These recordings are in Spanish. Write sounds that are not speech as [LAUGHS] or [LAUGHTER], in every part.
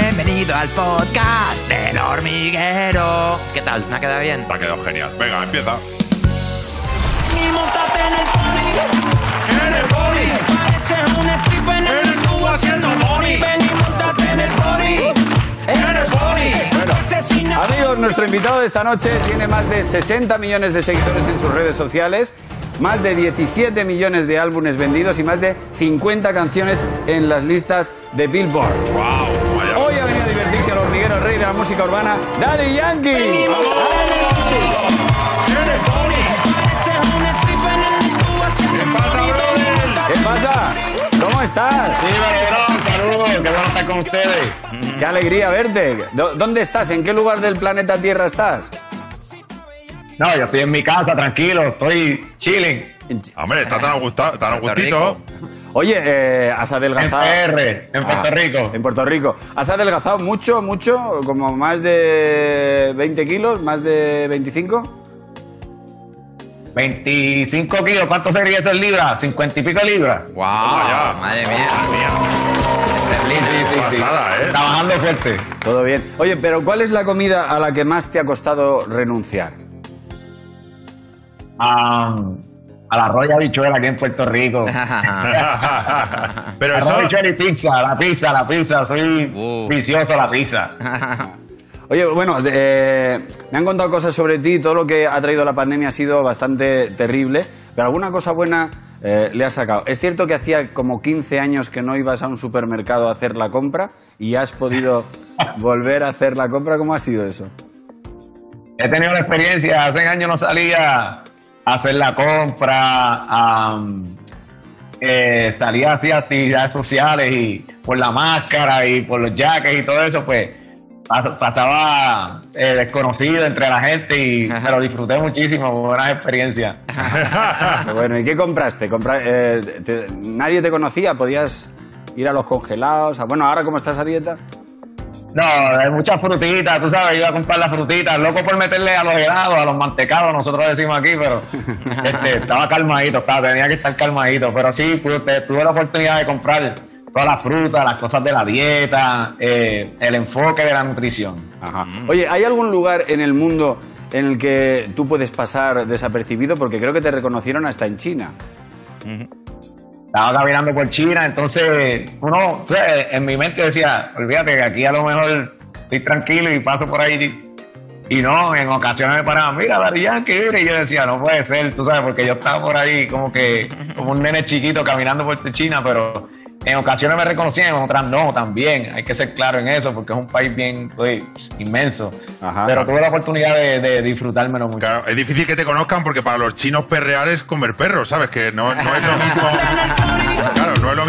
Bienvenido al podcast del hormiguero. ¿Qué tal? ¿Me ha quedado bien? Te ha quedado genial. Venga, empieza. Y montate en el pony. En el pony. Pareces un stripper en el tubo haciendo money. Ven y montate en el pony. En el pony. Asesina. Amigos, nuestro invitado de esta noche tiene más de 60 millones de seguidores en sus redes sociales, más de 17 millones de álbumes vendidos y más de 50 canciones en las listas de Billboard. ¡Wow! Rey de la música urbana, Daddy Yankee. ¿Qué pasa? ¿Cómo estás? Sí, Barberón, saludos, qué bueno estar con ustedes. Qué alegría verte. ¿Dó- ¿Dónde estás? ¿En qué lugar del planeta Tierra estás? No, yo estoy en mi casa, tranquilo, estoy chilling. En Hombre, está tan a, gusta- tan a Puerto gustito. Oye, eh, has En adelgazado. PR, en Puerto Ah, Rico. En Puerto Rico. ¿Has adelgazado mucho, mucho? ¿Como más de 20 kilos? ¿Más de 25? 25 kilos, ¿cuánto sería eso en libras? 50 y pico libras. ¡Wow! Ya. Madre mía. Madre mía. Esterlina. Pasada, ¿eh? Trabajando fuerte. Todo bien. Oye, pero ¿cuál es la comida a la que más te ha costado renunciar? Am, a la roya bichuela aquí en Puerto Rico. [LAUGHS] Pero eso. bichuela y pizza, la pizza, la pizza. Soy Uh. vicioso a la pizza. [LAUGHS] Oye, bueno, eh, me han contado cosas sobre ti, todo lo que ha traído la pandemia ha sido bastante terrible, pero alguna cosa buena eh, le has sacado. Es cierto que hacía como 15 años que no ibas a un supermercado a hacer la compra y has podido [LAUGHS] volver a hacer la compra. ¿Cómo ha sido eso? He tenido la experiencia, hace años no salía hacer la compra, am, eh, salía así a actividades sociales y por la máscara y por los jackets y todo eso, pues pas- pasaba eh, desconocido entre la gente y me lo disfruté muchísimo, buenas experiencias. [LAUGHS] Bueno, ¿y qué compraste? Compra- eh, te- ¿Nadie te conocía? ¿Podías ir a los congelados? A- Bueno, ahora cómo estás a dieta. No, hay muchas frutitas, tú sabes, iba a comprar las frutitas, loco por meterle a los helados, a los mantecados, nosotros decimos aquí, pero [LAUGHS] este, estaba calmadito, estaba, tenía que estar calmadito, pero sí, pude- tuve la oportunidad de comprar todas las frutas, las cosas de la dieta, eh, el enfoque de la nutrición. Ajá. Oye, ¿hay algún lugar en el mundo en el que tú puedes pasar desapercibido? Porque creo que te reconocieron hasta en China. Estaba caminando por China, entonces uno, o sea, en mi mente decía, olvídate que aquí a lo mejor estoy tranquilo y paso por ahí. Y no, en ocasiones me paraban, mira, Dari Yankee, mira", y yo decía, no puede ser, tú sabes, porque yo estaba por ahí como que, como un nene chiquito caminando por China, pero en ocasiones me reconocían, en otras no, también. Hay que ser claro en eso, porque es un país bien pues, inmenso. Ajá. pero tuve la oportunidad de, de disfrutármelo mucho. Claro, es difícil que te conozcan porque para los chinos perrear es comer perros, ¿sabes? Que no, no es lo mismo. [LAUGHS]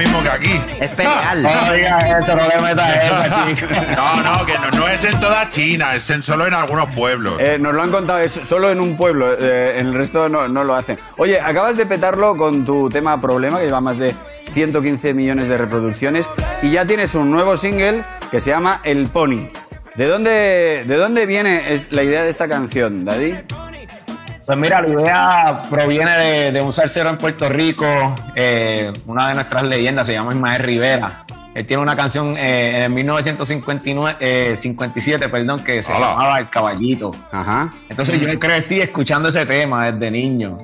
mismo que aquí. Es pereal. No digas eso, no le metas esa, [LAUGHS] chica. No, no, que no, no es en toda China, es en, solo en algunos pueblos. Eh, nos lo han contado, es solo en un pueblo, eh, en el resto no, no lo hacen. Oye, acabas de petarlo con tu tema Problema, que lleva más de 115 millones de reproducciones, y ya tienes un nuevo single que se llama El Pony. ¿De dónde, de dónde viene es la idea de esta canción, Daddy? Pues mira, la idea proviene de, de un salsero en Puerto Rico, eh, una de nuestras leyendas se llama Ismael Rivera. Él tiene una canción eh, en 1959, eh, 57, perdón, que se Hola. llamaba El Caballito. Ajá. Entonces yo crecí escuchando ese tema desde niño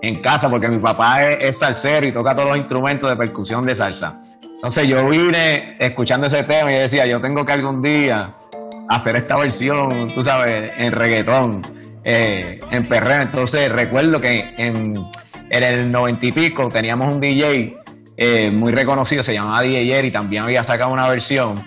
en casa porque mi papá es, es salsero y toca todos los instrumentos de percusión de salsa. Entonces yo vine escuchando ese tema y decía, yo tengo que algún día hacer esta versión, tú sabes, en reggaetón, eh, en perreo. Entonces recuerdo que en, el noventa y pico teníamos un DJ eh, muy reconocido, se llamaba DJ y también había sacado una versión.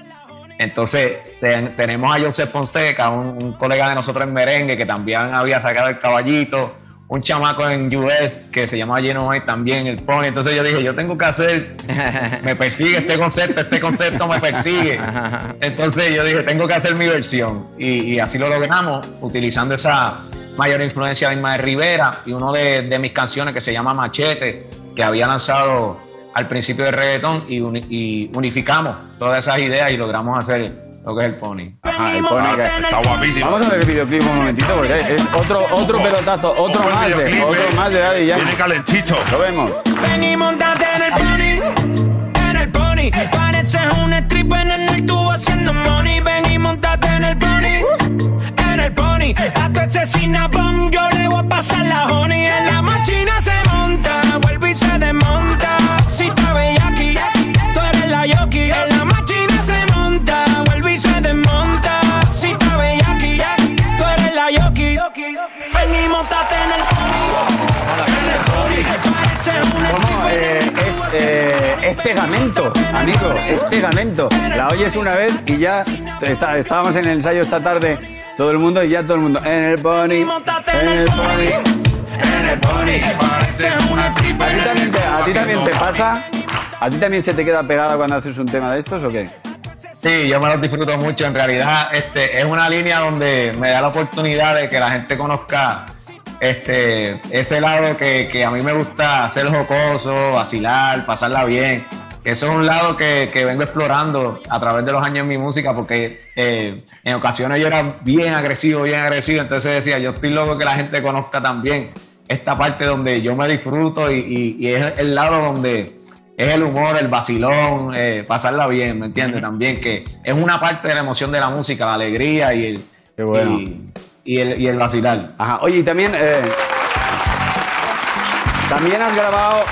Entonces ten- tenemos a Joseph Fonseca, un, un colega de nosotros en merengue que también había sacado el caballito, un chamaco en US que se llama Geno White también, el Pony. Entonces yo dije, yo tengo que hacer, [LAUGHS] me persigue este concepto, este concepto me persigue. [LAUGHS] Entonces yo dije, tengo que hacer mi versión. Y, y así lo logramos, utilizando esa mayor influencia de Ismael Rivera y uno de, de mis canciones que se llama Machete, que había lanzado al principio del reggaetón y, uni- y unificamos todas esas ideas y logramos hacer lo que es el pony. Ajá, el pony que... está guapísimo. Vamos a ver el videoclip un momentito porque es otro, otro pelotazo, otro más de, otro más de Daddy ya. Viene. Lo vemos. Ven y montate en el pony, en el pony. Pareces un stripper en el tubo haciendo money. Ven y montate en el pony, en el pony. A tu asesina bomb yo le voy a pasar la honey. En la máquina se monta, vuelve y se desmonta. Si te veía aquí, tú eres la yoki. Montate en el pony. En el pony. Pareces un ¿Cómo? Eh, es, eh, es pegamento, amigo, es pegamento. La oyes una vez y ya está- estábamos en el ensayo esta tarde, todo el mundo y ya todo el mundo. En el pony, en el pony, en el pony. ¿A ti también te, a ti también te pasa? ¿A ti también se te queda pegada cuando haces un tema de estos o qué? Sí, yo me los disfruto mucho. En realidad, este es una línea donde me da la oportunidad de que la gente conozca este ese lado que, que a mí me gusta ser jocoso, vacilar, pasarla bien. Eso es un lado que, que vengo explorando a través de los años en mi música, porque eh, en ocasiones yo era bien agresivo, bien agresivo. Entonces decía, yo estoy loco que la gente conozca también esta parte donde yo me disfruto y, y- y es el lado donde es el humor, el vacilón, eh, pasarla bien, ¿me entiendes? [LAUGHS] También que es una parte de la emoción de la música, la alegría y el, Qué bueno. y, y el, y el vacilar. Ajá. Oye, y también, eh, también has grabado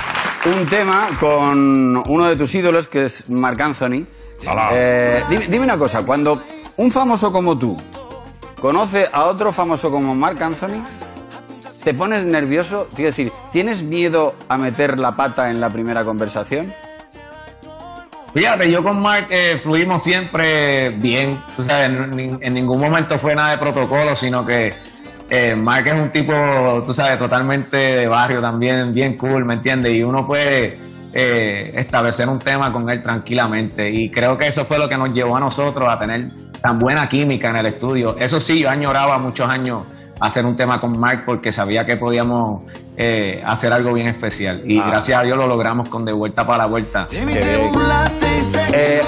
un tema con uno de tus ídolos, que es Marc Anthony. Hola. Eh, dime, dime una cosa, cuando un famoso como tú conoce a otro famoso como Marc Anthony, ¿te pones nervioso? Quiero decir, ¿tienes miedo a meter la pata en la primera conversación? Fíjate, yo con Mark eh, fluimos siempre bien. O sea, en, ningún momento fue nada de protocolo, sino que eh, Mark es un tipo, tú sabes, totalmente de barrio también, bien cool, ¿me entiendes? Y uno puede eh, establecer un tema con él tranquilamente. Y creo que eso fue lo que nos llevó a nosotros a tener tan buena química en el estudio. Eso sí, yo añoraba muchos años hacer un tema con Mark porque sabía que podíamos eh, hacer algo bien especial. Y Ah. gracias a Dios lo logramos con De Vuelta para la Vuelta. Eh,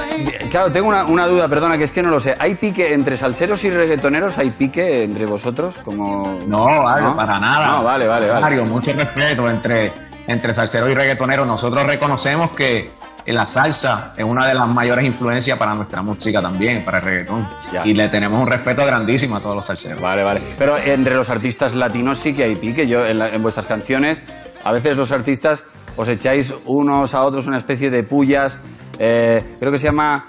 claro, tengo una, una duda, perdona, que es que no lo sé. ¿Hay pique entre salseros y reggaetoneros? ¿Hay pique entre vosotros? Como... ¿No? para nada. No, vale, vale, vale. Mario, mucho respeto entre, entre salseros y reggaetoneros. Nosotros reconocemos que la salsa es una de las mayores influencias para nuestra música también, para el reggaetón. Ya. Y le tenemos un respeto grandísimo a todos los salseros. Vale, vale. Pero entre los artistas latinos sí que hay pique. Yo en, la- en vuestras canciones, a veces los artistas os echáis unos a otros una especie de pullas. eh, creo que se llama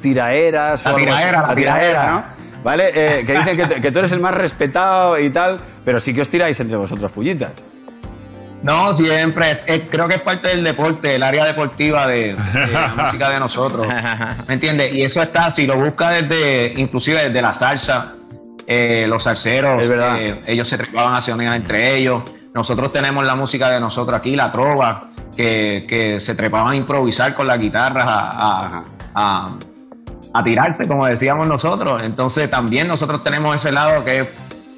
tiraeras La o algo así. tiraera, la tiraera. ¿no? ¿Vale? Eh, que dicen que, que tú eres el más respetado y tal, pero sí que os tiráis entre vosotros pullitas. No, siempre. eh, creo que es parte del deporte, el área deportiva de, de la [LAUGHS] música de nosotros. ¿Me entiendes? Y eso está, si lo busca desde, inclusive desde la salsa, eh, los salseros, eh, ellos se trepaban a unidad entre ellos. Nosotros tenemos la música de nosotros aquí, la trova, que, que se trepaban a improvisar con las guitarras, a, Ajá. a, a- a tirarse, como decíamos nosotros. Entonces también nosotros tenemos ese lado que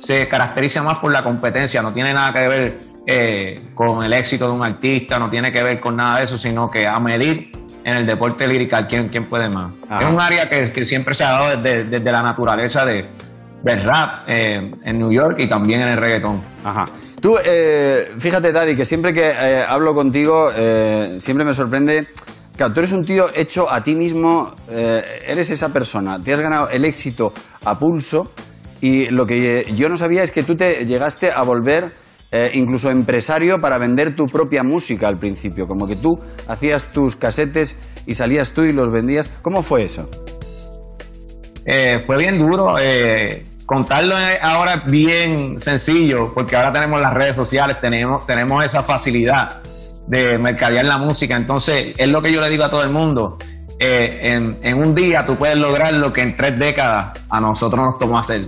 se caracteriza más por la competencia, no tiene nada que ver eh, con el éxito de un artista, no tiene que ver con nada de eso, sino que a medir en el deporte lírica quién, quién puede más. Ajá. Es un área que, que siempre se ha dado desde, desde la naturaleza de, del rap eh, en New York y también en el reggaetón. Ajá. Tú, eh, fíjate, Daddy, que siempre que eh, hablo contigo, eh, siempre me sorprende. Claro, tú eres un tío hecho a ti mismo, eh, eres esa persona, te has ganado el éxito a pulso y lo que yo no sabía es que tú te llegaste a volver eh, incluso empresario para vender tu propia música al principio, como que tú hacías tus casetes y salías tú y los vendías. ¿Cómo fue eso? Eh, fue bien duro. eh, contarlo ahora es bien sencillo, porque ahora tenemos las redes sociales, tenemos, tenemos esa facilidad de mercadear la música. Entonces, es lo que yo le digo a todo el mundo. eh, en, en un día tú puedes lograr lo que en tres décadas a nosotros nos tomó hacer.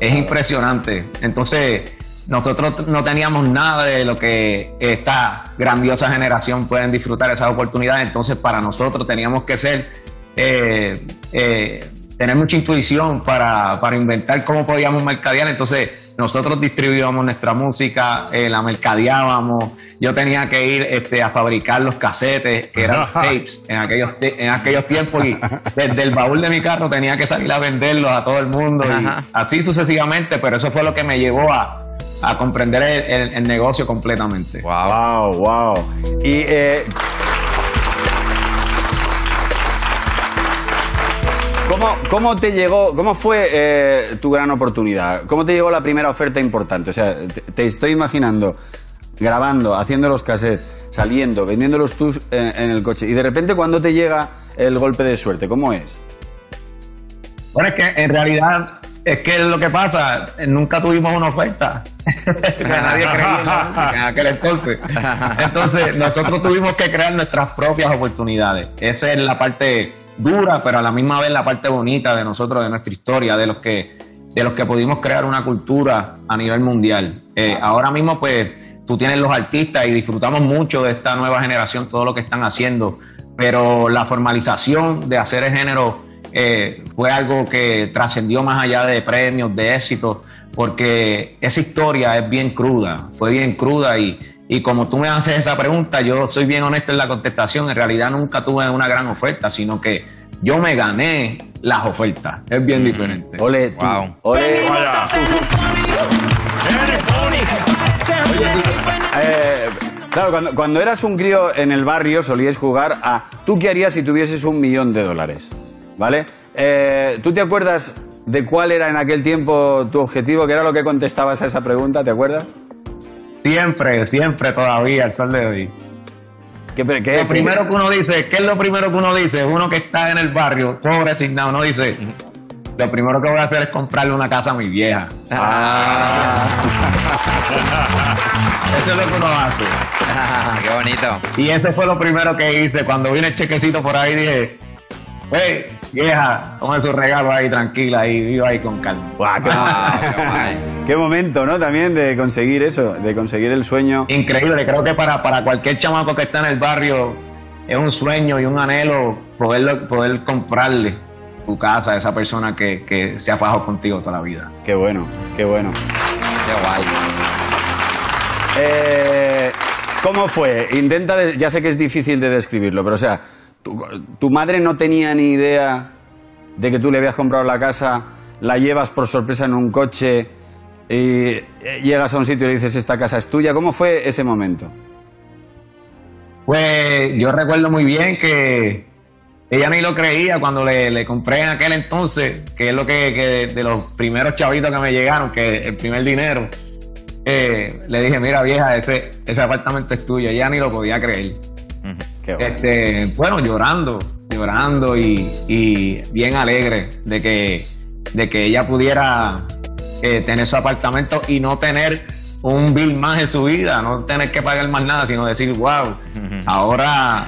Es impresionante. Entonces, nosotros no teníamos nada de lo que esta grandiosa generación pueden disfrutar esa oportunidad. Entonces, para nosotros teníamos que ser, eh, eh, tener mucha intuición para, para inventar cómo podíamos mercadear. Entonces, nosotros distribuíamos nuestra música, eh, la mercadeábamos. Yo tenía que ir este, a fabricar los casetes, que eran [LAUGHS] tapes, en aquellos, en aquellos tiempos. Y desde el baúl de mi carro tenía que salir a venderlos a todo el mundo. Y así sucesivamente, pero eso fue lo que me llevó a, a comprender el, el- el negocio completamente. Wow. Wow, wow. Y eh, ¿Cómo, cómo te llegó, cómo fue eh, tu gran oportunidad? ¿Cómo te llegó la primera oferta importante? O sea, te, te estoy imaginando grabando, haciendo los cassettes, saliendo, vendiéndolos tú en, en el coche y de repente cuando te llega el golpe de suerte, ¿cómo es? Bueno, es que en realidad es que lo que pasa, nunca tuvimos una oferta. [LAUGHS] Nadie creía en la música en aquel entonces. Entonces, nosotros tuvimos que crear nuestras propias oportunidades. Esa es la parte dura, pero a la misma vez la parte bonita de nosotros, de nuestra historia, de los que, de los que pudimos crear una cultura a nivel mundial. Eh, ahora mismo, pues, tú tienes los artistas y disfrutamos mucho de esta nueva generación, todo lo que están haciendo, pero la formalización de hacer el género eh, fue algo que trascendió más allá de premios, de éxitos, porque esa historia es bien cruda, fue bien cruda y, y como tú me haces esa pregunta, yo soy bien honesto en la contestación, en realidad nunca tuve una gran oferta, sino que yo me gané las ofertas, es bien diferente. Ole tú, Wow. ole. Vaya. Eh, claro, cuando, cuando eras un crío en el barrio solías jugar a ¿tú qué harías si tuvieses un millón de dólares? ¿Vale? Eh, ¿Tú te acuerdas de cuál era en aquel tiempo tu objetivo? ¿Qué era lo que contestabas a esa pregunta? ¿Te acuerdas? Siempre, siempre todavía, el sol de hoy. ¿Qué, qué- Lo primero que uno dice, ¿qué es lo primero que uno dice? Uno que está en el barrio, pobre asignado, uno dice, lo primero que voy a hacer es comprarle una casa a mi vieja. Ah, [LAUGHS] Eso es lo que uno hace. qué bonito. Y ese fue lo primero que hice. Cuando vine el chequecito por ahí dije, hey, vieja, toma su regalo ahí tranquila y viva ahí con calma. Buah, qué, [LAUGHS] Ah, qué guay. qué momento, ¿no? También de conseguir eso, de conseguir el sueño. Increíble, creo que para, para cualquier chamaco que está en el barrio es un sueño y un anhelo poder, poder comprarle tu casa a esa persona que, que se ha fajado contigo toda la vida. Qué bueno, qué bueno. Qué guay. Eh, ¿Cómo fue? Intenta, de- ya sé que es difícil de describirlo, pero o sea, tu, madre no tenía ni idea de que tú le habías comprado la casa, la llevas por sorpresa en un coche y eh, llegas a un sitio y le dices esta casa es tuya. ¿Cómo fue ese momento? Pues yo recuerdo muy bien que ella ni lo creía cuando le, le compré en aquel entonces, que es lo que, que de los primeros chavitos que me llegaron, que el primer dinero, eh, le dije, mira vieja, ese, ese apartamento es tuyo, ella ni lo podía creer. Qué bueno. Este, bueno, llorando, llorando y, y bien alegre de que, de que ella pudiera eh, tener su apartamento y no tener un bill más en su vida, no tener que pagar más nada, sino decir, wow, ahora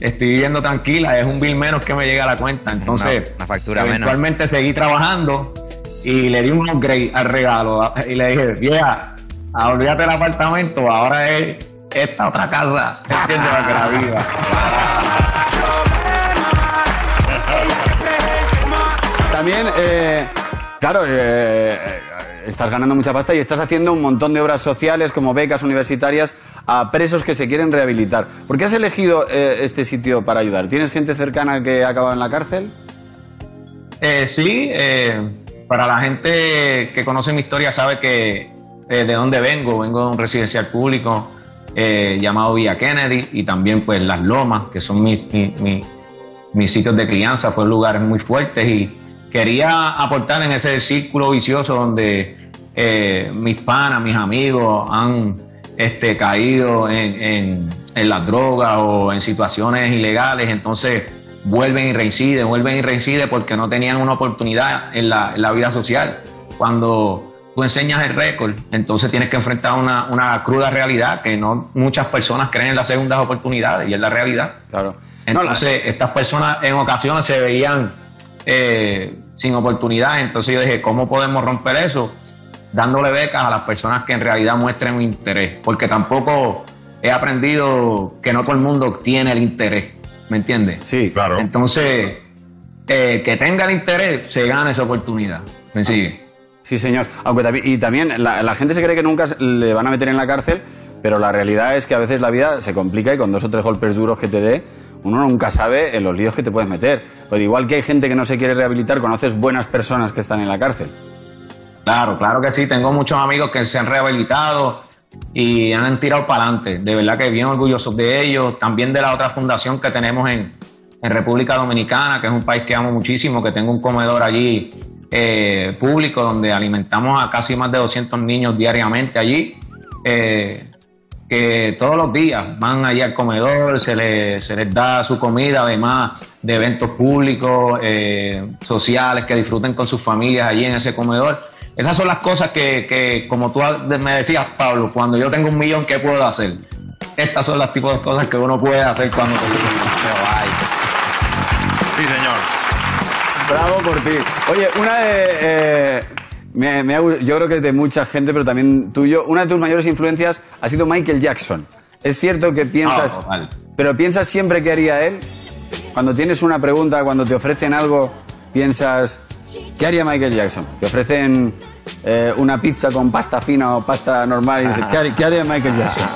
estoy viviendo tranquila, es un bill menos que me llega a la cuenta. Entonces, Una- una factura menos. eventualmente seguí trabajando y le di un upgrade al regalo y le dije, vieja, olvídate del apartamento, ahora es esta otra casa, para que la viva. También, eh, claro, eh, eh, estás ganando mucha pasta y estás haciendo un montón de obras sociales como becas universitarias a presos que se quieren rehabilitar. ¿Por qué has elegido eh, este sitio para ayudar? ¿Tienes gente cercana que ha acabado en la cárcel? Eh, sí, eh, para la gente que conoce mi historia sabe que de dónde vengo. Vengo de un residencial público eh, llamado Villa Kennedy y también pues Las Lomas, que son mis, mi- mi- mis sitios de crianza, fueron lugares muy fuertes y quería aportar en ese círculo vicioso donde eh, mis panas, mis amigos han este, caído en, en- en las drogas o en situaciones ilegales, entonces vuelven y reinciden, vuelven y reinciden porque no tenían una oportunidad en la, en la vida social. Cuando tú enseñas el récord, entonces tienes que enfrentar una, una cruda realidad que no muchas personas creen en las segundas oportunidades y es la realidad. Claro. No, la- Entonces, estas personas en ocasiones se veían eh, sin oportunidad. Entonces yo dije, ¿cómo podemos romper eso? Dándole becas a las personas que en realidad muestren un interés. Porque tampoco he aprendido que no todo el mundo tiene el interés. ¿Me entiendes? sí, Claro. Entonces, eh, que tenga el interés, se gana esa oportunidad. ¿Me sigue? Sí, señor. Aunque y también la, gente se cree que nunca le van a meter en la cárcel, pero la realidad es que a veces la vida se complica y con dos o tres golpes duros que te dé, uno nunca sabe en los líos que te puedes meter. Pero igual que hay gente que no se quiere rehabilitar, conoces buenas personas que están en la cárcel. Claro, claro que sí. Tengo muchos amigos que se han rehabilitado y han tirado para adelante. De verdad que bien orgullosos de ellos. También de la otra fundación que tenemos en, en República Dominicana, que es un país que amo muchísimo, que tengo un comedor allí eh, público donde alimentamos a casi más de 200 niños diariamente allí. eh, que todos los días van allí al comedor, se les, se les da su comida, además de eventos públicos, eh, sociales, que disfruten con sus familias allí en ese comedor. Esas son las cosas que, que, como tú me decías, Pablo, cuando yo tengo un millón, ¿qué puedo hacer? Estas son las tipos de cosas que uno puede hacer cuando. Bravo por ti. Oye, una de. eh, me- me ha yo creo que de mucha gente, pero también tuyo, una de tus mayores influencias ha sido Michael Jackson. ¿Es cierto que piensas. Ah, total. pero piensas siempre que haría él? Cuando tienes una pregunta, cuando te ofrecen algo, piensas. ¿Qué haría Michael Jackson? Te ofrecen eh, una pizza con pasta fina o pasta normal y dices, ¿qué haría, qué haría Michael Jackson?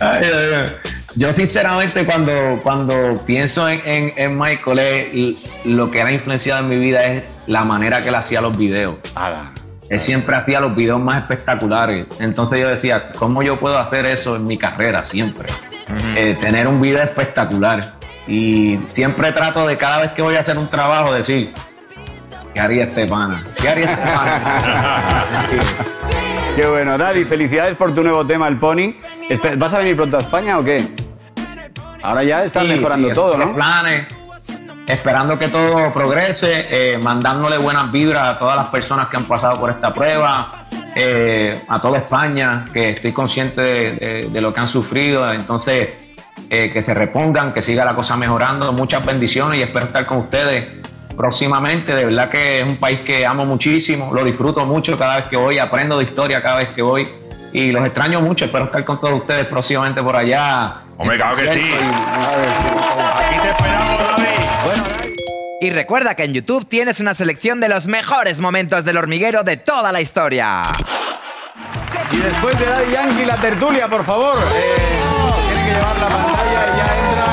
[LAUGHS] [LAUGHS] Yo sinceramente cuando, cuando pienso en, en- en Michael, eh, lo que era influenciado en mi vida es la manera que él hacía los videos. Él siempre hacía los videos más espectaculares. Entonces yo decía, ¿cómo yo puedo hacer eso en mi carrera siempre? Eh, tener un video espectacular. Y siempre trato de cada vez que voy a hacer un trabajo decir, ¿qué haría este pana? ¿Qué haría este pana? [LAUGHS] Qué bueno, Daddy, felicidades por tu nuevo tema, el Pony. ¿Vas a venir pronto a España o qué? Ahora ya están Sí, mejorando sí, todo, ¿no? planes, esperando que todo progrese, eh, mandándole buenas vibras a todas las personas que han pasado por esta prueba, eh, a toda España, que estoy consciente de, de- de lo que han sufrido, entonces eh, que se repongan, que siga la cosa mejorando, muchas bendiciones y espero estar con ustedes próximamente, de verdad que es un país que amo muchísimo, lo disfruto mucho cada vez que voy, aprendo de historia cada vez que voy. Y los extraño mucho, espero estar con todos ustedes próximamente por allá. Hombre, claro que sí. Aquí te esperamos, David. Y recuerda que en YouTube tienes una selección de los mejores momentos del hormiguero de toda la historia. Y después de Daddy Yankee, la tertulia, por favor. Eh, tiene que llevar la pantalla y ya entra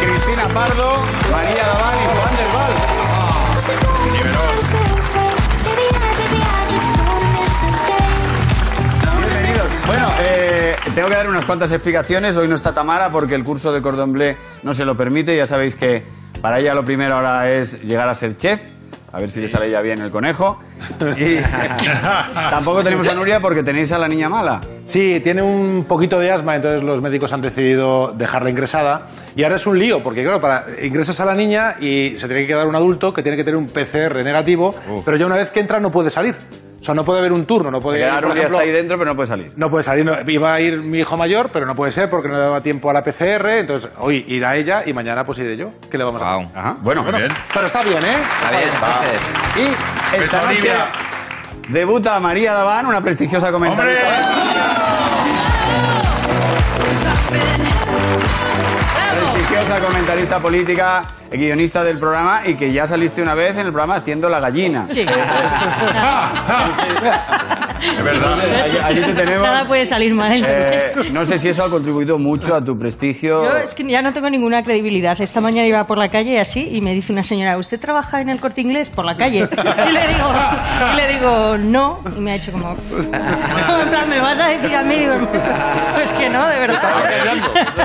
Cristina Pardo, María Laván y Juan del Val. Bueno, eh, tengo que dar unas cuantas explicaciones. Hoy no está Tamara porque el curso de cordon bleu no se lo permite. Ya sabéis que para ella lo primero ahora es llegar a ser chef. A ver si le sale ya bien el conejo. Y [LAUGHS] tampoco tenemos a Nuria porque tenéis a la niña mala. Sí, tiene un poquito de asma, entonces los médicos han decidido dejarla ingresada. Y ahora es un lío, porque claro, para, ingresas a la niña y se tiene que quedar un adulto que tiene que tener un PCR negativo, pero ya una vez que entra no puede salir. O sea, no puede haber un turno, no puede Nuria ejemplo, está ahí dentro, pero no puede salir. No puede salir, no- iba a ir mi hijo mayor, pero no puede ser porque no le daba tiempo a la PCR, entonces hoy irá ella y mañana pues iré yo. ¿Qué le vamos a hacer? Ajá. Bueno, Muy bien. Pero está bien, ¿eh? Está bien, entonces. Y esta noche Olivia. debuta María Daván, una prestigiosa ¡Hombre! Prestigiosa comentarista política, guionista del programa y que ya saliste una vez en el programa haciendo la gallina. [LAUGHS] Es verdad. Allí, allí te [LAUGHS] tenemos. Nada puede salir mal. entonces. Eh, no sé si eso ha contribuido mucho a tu prestigio. Yo es que ya no tengo ninguna credibilidad. Esta mañana iba por la calle así y me dice una señora, ¿usted trabaja en el corte inglés por la calle? Y le digo, y le digo no. Y me ha hecho como... [LAUGHS] En plan, ¿me lo vas a decir a mí? Digo, pues que no, de verdad.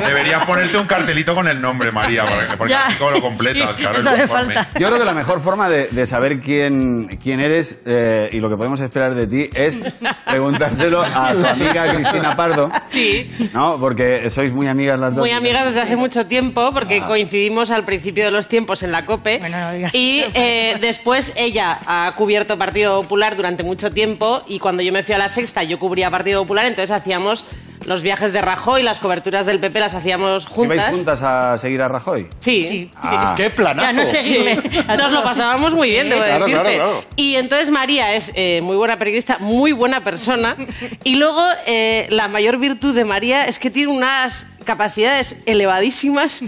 Deberías ponerte un cartelito con el nombre, María, porque, [LAUGHS] porque Ya. así todo lo completas, Sí, claro. eso hace falta. Yo creo que la mejor forma de, de saber quién, quién eres eh, y lo que podemos esperar de ti es [LAUGHS] preguntárselo a tu amiga Cristina Pardo. Sí, ¿No? Porque sois muy amigas las dos. muy amigas desde hace mucho tiempo porque coincidimos al principio de los tiempos en la COPE. Bueno, no digas y eso. eh, después ella ha cubierto Partido Popular durante mucho tiempo y cuando yo me fui a la sexta yo cubría Partido Popular, entonces hacíamos los viajes de Rajoy, las coberturas del PP las hacíamos ¿Si vais juntas. juntas a seguir a Rajoy? Sí, sí. Ah. ¡Qué planazo! Ya no Sí, [LAUGHS] nos lo pasábamos muy bien, debo Claro, decirte. claro, claro. Y entonces María es eh, muy buena periodista, muy buena persona. [LAUGHS] Y luego eh, la mayor virtud de María es que tiene unas capacidades elevadísimas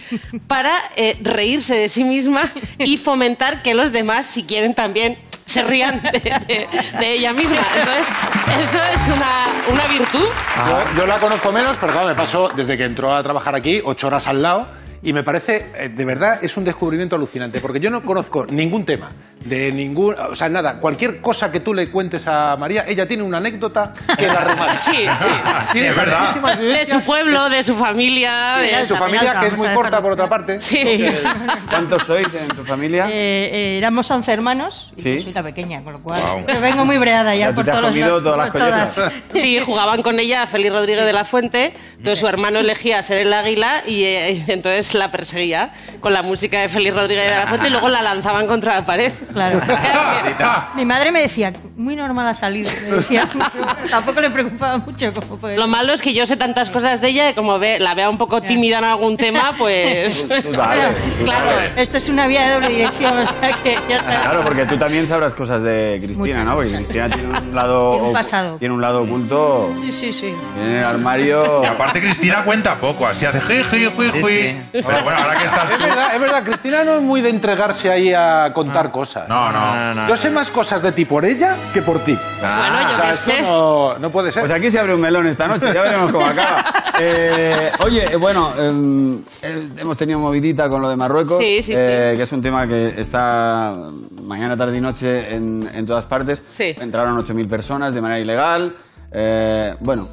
para eh, reírse de sí misma y fomentar que los demás, si quieren también, se rían de, de- ella misma. Entonces, eso es una, una virtud. Yo, la conozco menos, pero claro, me pasó desde que entró a trabajar aquí ocho horas al lado y me parece, eh, de verdad, es un descubrimiento alucinante, porque yo no conozco ningún tema, de ningún, o sea, nada, cualquier cosa que tú le cuentes a María, ella tiene una anécdota que la remata. [LAUGHS] Sí, sí. Tiene Es verdad. De su pueblo, de su familia. de de- su familia, que es muy corta por otra parte. Sí. [LAUGHS] ¿Cuántos sois en tu familia? Eh, eh, éramos 11 hermanos y Sí. yo soy la pequeña, con lo cual Guau. yo vengo muy breada O ya sea, tú por te has todos comido los- todas las por collejas. Sí, jugaban con ella Félix Rodríguez de la Fuente, entonces su hermano elegía ser el águila y eh, entonces la perseguía con la música de Félix Rodríguez de la Fuente y luego la lanzaban contra la pared. Claro. [LAUGHS] Mi madre me decía, muy normal ha salido. Me decía, [LAUGHS] tampoco le preocupaba mucho Lo malo es que yo sé tantas cosas de ella y como ve, la vea un poco tímida en algún tema, [LAUGHS] pues... Dale, Claro. dale. Esto es una vía de doble dirección, o sea que ya sabes. Claro, porque tú también sabrás cosas de Cristina, Muchas ¿no? Porque. Cristina tiene un lado, Tiene un pasado. tiene un lado oculto. Sí, sí, sí. Tiene el armario. Y aparte Cristina cuenta poco, así hace ji, Sí, sí. Pero bueno, ahora que estás Es tú... verdad, es verdad, Cristina no es muy de entregarse ahí a contar cosas. No, no. No, no, Yo sé más cosas de ti por ella que por ti. Bueno, O yo sea, qué esto sé. no, no puede ser. Pues aquí se abre un melón esta noche, ya veremos cómo acaba. [LAUGHS] Eh, oye, eh, bueno, em, eh, hemos tenido movidita con lo de Marruecos, Sí, sí, eh, que es un tema que está mañana, tarde y noche en, en todas partes. Sí. Entraron 8.000 personas de manera ilegal. Eh, bueno,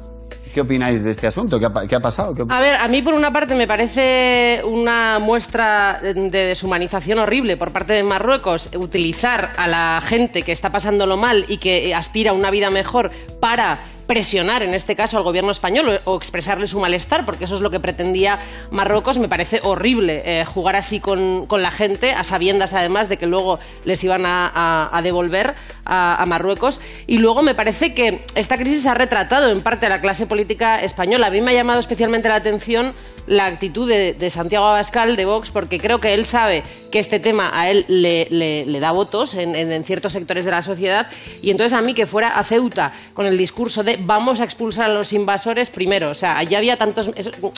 ¿qué opináis de este asunto? ¿Qué ha, pasado? ¿Qué op- A ver, a mí por una parte me parece una muestra de deshumanización horrible por parte de Marruecos utilizar a la gente que está pasándolo mal y que aspira a una vida mejor para presionar, en este caso, al gobierno español o, expresarle su malestar, porque eso es lo que pretendía Marruecos. Me parece horrible eh, jugar así con, con la gente, a sabiendas además de que luego les iban a, a- a devolver a, a Marruecos. Y luego me parece que esta crisis ha retratado en parte a la clase política española. A mí me ha llamado especialmente la atención la actitud de, Santiago Abascal de Vox, porque creo que él sabe que este tema a él le, da votos en, en- ciertos sectores de la sociedad. Y entonces a mí que fuera a Ceuta con el discurso de vamos a expulsar a los invasores, primero, o sea, ya había tantos...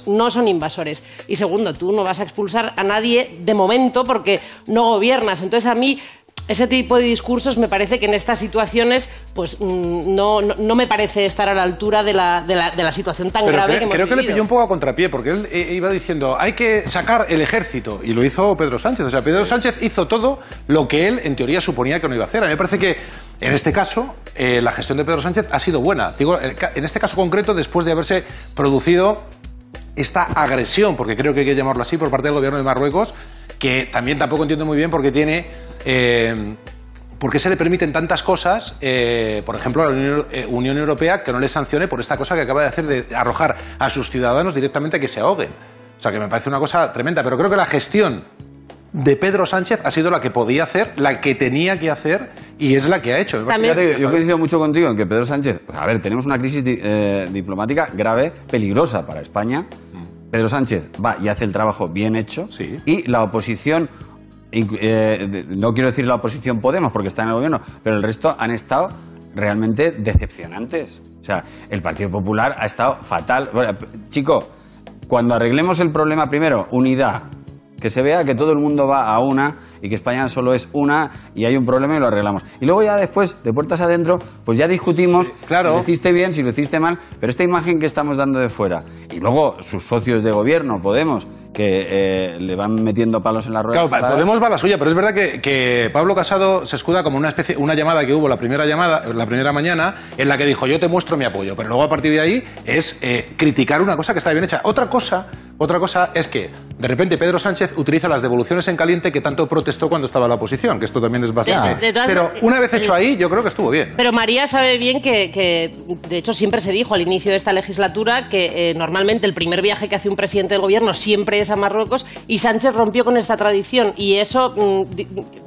no son invasores. Y segundo, tú no vas a expulsar a nadie de momento porque no gobiernas. Entonces a mí ese tipo de discursos me parece que en estas situaciones pues mm, no, no, no me parece estar a la altura de la, de la, de la situación tan Pero grave cre- que hemos creo que le pilló un poco a contrapié, porque él eh, iba diciendo, hay que sacar el ejército, y lo hizo Pedro Sánchez. O sea, Pedro Sánchez hizo todo lo que él, en teoría, suponía que no iba a hacer. A mí me parece que, en este caso, eh, la gestión de Pedro Sánchez ha sido buena. Digo, en este caso concreto, después de haberse producido esta agresión, porque creo que hay que llamarlo así, por parte del gobierno de Marruecos, que también tampoco entiendo muy bien porque tiene... eh, ¿Por qué se le permiten tantas cosas, eh, por ejemplo, a la Unión, eh, Unión Europea, que no les sancione por esta cosa que acaba de hacer de arrojar a sus ciudadanos directamente a que se ahoguen? O sea, que me parece una cosa tremenda, pero creo que la gestión de Pedro Sánchez ha sido la que podía hacer, la que tenía que hacer y es la que ha hecho. Fíjate, yo coincido mucho contigo en que Pedro Sánchez, a ver, tenemos una crisis di- eh, diplomática grave, peligrosa para España. Pedro Sánchez va y hace el trabajo bien hecho. Sí. Y la oposición, eh, no quiero decir la oposición Podemos porque está en el gobierno, pero el resto han estado realmente decepcionantes. O sea, el Partido Popular ha estado fatal. Bueno, chico, cuando arreglemos el problema primero, unidad. Que se vea que todo el mundo va a una y que España solo es una y hay un problema y lo arreglamos. Y luego ya después, de puertas adentro, pues ya discutimos claro. si lo hiciste bien, si lo hiciste mal, pero esta imagen que estamos dando de fuera y luego sus socios de gobierno, Podemos, que eh, le van metiendo palos en la rueda. Claro, Podemos va la suya, pero es verdad que, que Pablo Casado se escuda como una especie, una llamada que hubo la primera llamada, la primera mañana, en la que dijo yo te muestro mi apoyo, pero luego a partir de ahí es eh, criticar una cosa que está bien hecha. Otra cosa, otra cosa es que de repente Pedro Sánchez utiliza las devoluciones en caliente que tanto protestó cuando estaba en la oposición, que esto también es bastante. De- de todas pero una vez hecho ahí, yo creo que estuvo bien. Pero María sabe bien que, que, de hecho, siempre se dijo al inicio de esta legislatura que eh, normalmente el primer viaje que hace un presidente del gobierno siempre es a Marruecos y Sánchez rompió con esta tradición y eso mm,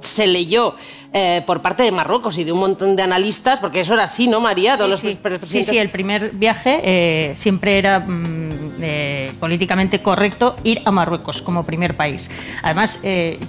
se leyó eh, por parte de Marruecos y de un montón de analistas, porque eso era así, ¿no, María? Todos Sí, los sí. el primer viaje eh, siempre era mm, eh, políticamente correcto ir a Marruecos como primer país. Además,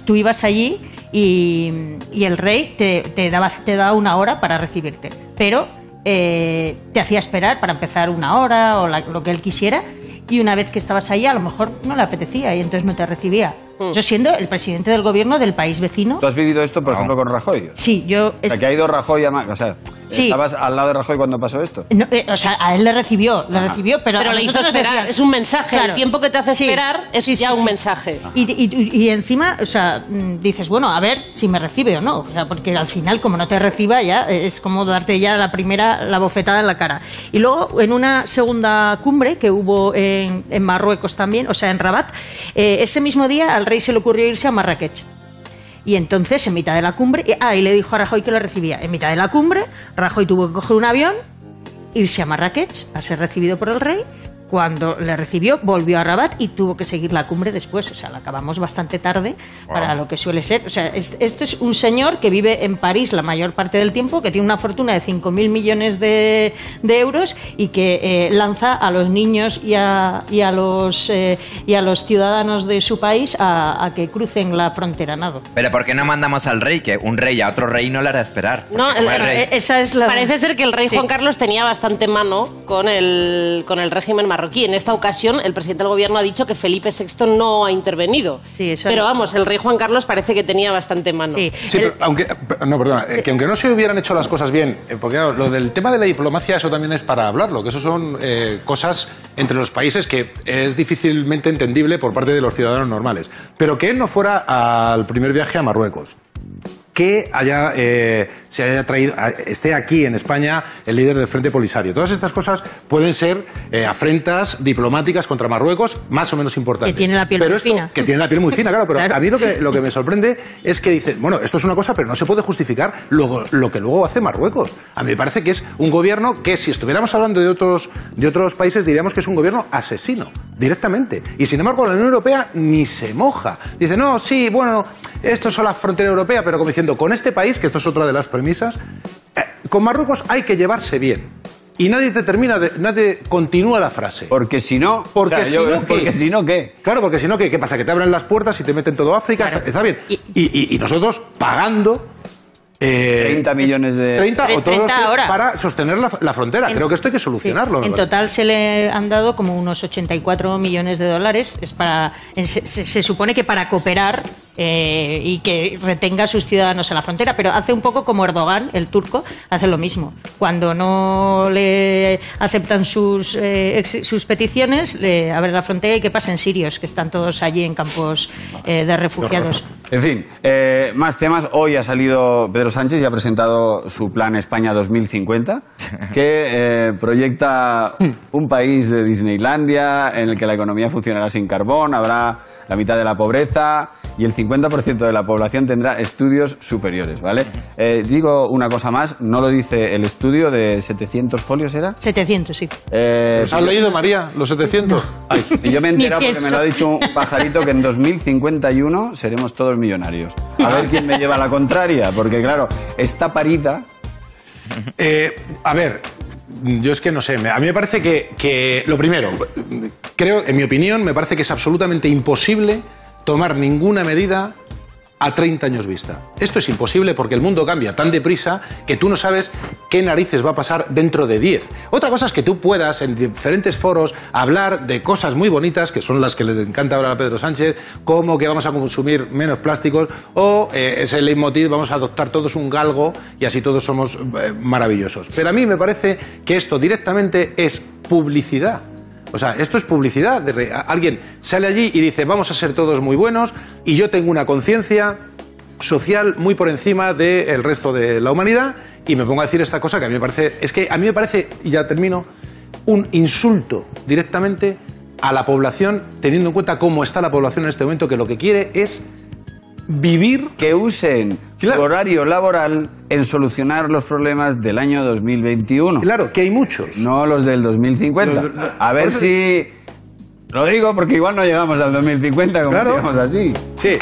tú ibas allí y, y el rey te, te daba, te daba una hora para recibirte, pero te hacía esperar para empezar una hora o la- lo que él quisiera y una vez que estabas allí a lo mejor no le apetecía y entonces no te recibía. Yo siendo el presidente del gobierno del país vecino. ¿Tú has vivido esto, por ejemplo, con Rajoy? Sí, yo... O sea, que ha ido Rajoy a... O sea, Sí. ¿estabas al lado de Rajoy cuando pasó esto? No, eh, o sea, a él le recibió, le recibió, pero, Pero a le hizo esperar. decía- Es un mensaje. Claro. El tiempo que te hace Sí. esperar es Sí, sí, ya sí. un mensaje. Y, y- y encima, o sea, mm, dices, bueno, a ver si me recibe o no. O sea, porque al final, como no te reciba, ya es como darte ya la primera, la bofetada en la cara. Y luego, en una segunda cumbre que hubo en, en Marruecos también, o sea, en Rabat, eh, ese mismo día al rey se le ocurrió irse a Marrakech. Y entonces, en mitad de la cumbre, ah, y le dijo a Rajoy que lo recibía. En mitad de la cumbre, Rajoy tuvo que coger un avión, irse a Marrakech a ser recibido por el rey. Cuando le recibió, volvió a Rabat y tuvo que seguir la cumbre después. O sea, la acabamos bastante tarde para lo que suele ser. O sea, es- este es un señor que vive en París la mayor parte del tiempo, que tiene una fortuna de 5.000 millones de, de euros y que eh, lanza a los niños y a, y a los, eh, y a los ciudadanos de su país a, a que crucen la frontera nado. Pero ¿por qué no mandamos al rey? Que un rey a otro rey no le hará esperar. No, Porque el- como es rey- Esa es la... Parece ser que el rey Sí. Juan Carlos tenía bastante mano con el, con el régimen marroquí. En esta ocasión, el presidente del gobierno ha dicho que Felipe VI no ha intervenido. Sí, eso Pero es- vamos, el rey Juan Carlos parece que tenía bastante mano. Sí. Sí, El- pero aunque, no, perdona, eh, que aunque no se hubieran hecho las cosas bien, eh, porque claro, lo del tema de la diplomacia, eso también es para hablarlo, que eso son eh, cosas entre los países que es difícilmente entendible por parte de los ciudadanos normales. Pero que él no fuera al primer viaje a Marruecos. Que haya, eh, se haya traído, esté aquí en España el líder del Frente Polisario. Todas estas cosas pueden ser eh, afrentas diplomáticas contra Marruecos más o menos importantes. Que tiene la piel pero muy esto, fina. Que tiene la piel muy fina, claro, pero [LAUGHS] Claro. a mí lo que, lo que me sorprende es que dicen, bueno, esto es una cosa, pero no se puede justificar luego, lo que luego hace Marruecos. A mí me parece que es un gobierno que, si estuviéramos hablando de otros, de otros países, diríamos que es un gobierno asesino, directamente. Y sin embargo, la Unión Europea ni se moja. Dice, no, sí, bueno, esto es la frontera europea, pero como diciendo, con este país, que esto es otra de las premisas, eh, con Marruecos hay que llevarse bien. Y nadie te termina, de, nadie continúa la frase. Porque si no... Porque o sea, si yo- no, ¿qué? porque si no, ¿qué? Claro, porque si no, ¿qué, qué pasa? Que te abren las puertas y te meten todo África, está, está bien. Y, y- y nosotros pagando... eh, 30 millones de... 30 o 30 todos los que- ahora. para sostener la, la frontera. En- Creo que esto hay que solucionarlo. Sí, En total se le han dado como unos 84 millones de dólares. Es para, se, se- se supone que para cooperar eh, y que retenga a sus ciudadanos en la frontera, pero hace un poco como Erdogan, el turco, hace lo mismo. Cuando no le aceptan sus, eh, ex- sus peticiones, le abre la frontera y que pasen sirios, que están todos allí en campos eh, de refugiados. En fin, eh, más temas. Hoy ha salido Pedro Sánchez y ha presentado su plan España 2050, que eh, proyecta un país de Disneylandia en el que la economía funcionará sin carbón, habrá la mitad de la pobreza y el 50% de la población tendrá estudios superiores, ¿vale? Eh, digo una cosa más, no lo dice el estudio de 700 folios, ¿era? 700, sí. Eh, ¿Los has leído, María? ¿Los 700? [LAUGHS] Ay. y yo me he enterado porque me lo ha dicho un pajarito que en 2051 seremos todos millonarios. A ver quién me lleva la contraria, porque claro, esta parida Eh, a ver, yo es que no sé, a mí me parece que, que lo primero, creo, en mi opinión, me parece que es absolutamente imposible tomar ninguna medida a 30 años vista. Esto es imposible porque el mundo cambia tan deprisa que tú no sabes qué narices va a pasar dentro de 10. Otra cosa es que tú puedas en diferentes foros hablar de cosas muy bonitas, que son las que le encanta hablar a Pedro Sánchez, como que vamos a consumir menos plásticos o eh, ese leitmotiv, vamos a adoptar todos un galgo y así todos somos eh, maravillosos. Pero a mí me parece que esto directamente es publicidad. O sea, esto es publicidad. Alguien sale allí y dice, vamos a ser todos muy buenos y yo tengo una conciencia social muy por encima del resto de la humanidad y me pongo a decir esta cosa que a mí me parece, es que a mí me parece, y ya termino, un insulto directamente a la población, teniendo en cuenta cómo está la población en este momento, que lo que quiere es vivir que usen su horario laboral en solucionar los problemas del año 2021. Claro, que hay muchos. No los del 2050. Los- los- a ver si... Lo digo porque igual no llegamos al 2050 como Claro. así. Sí.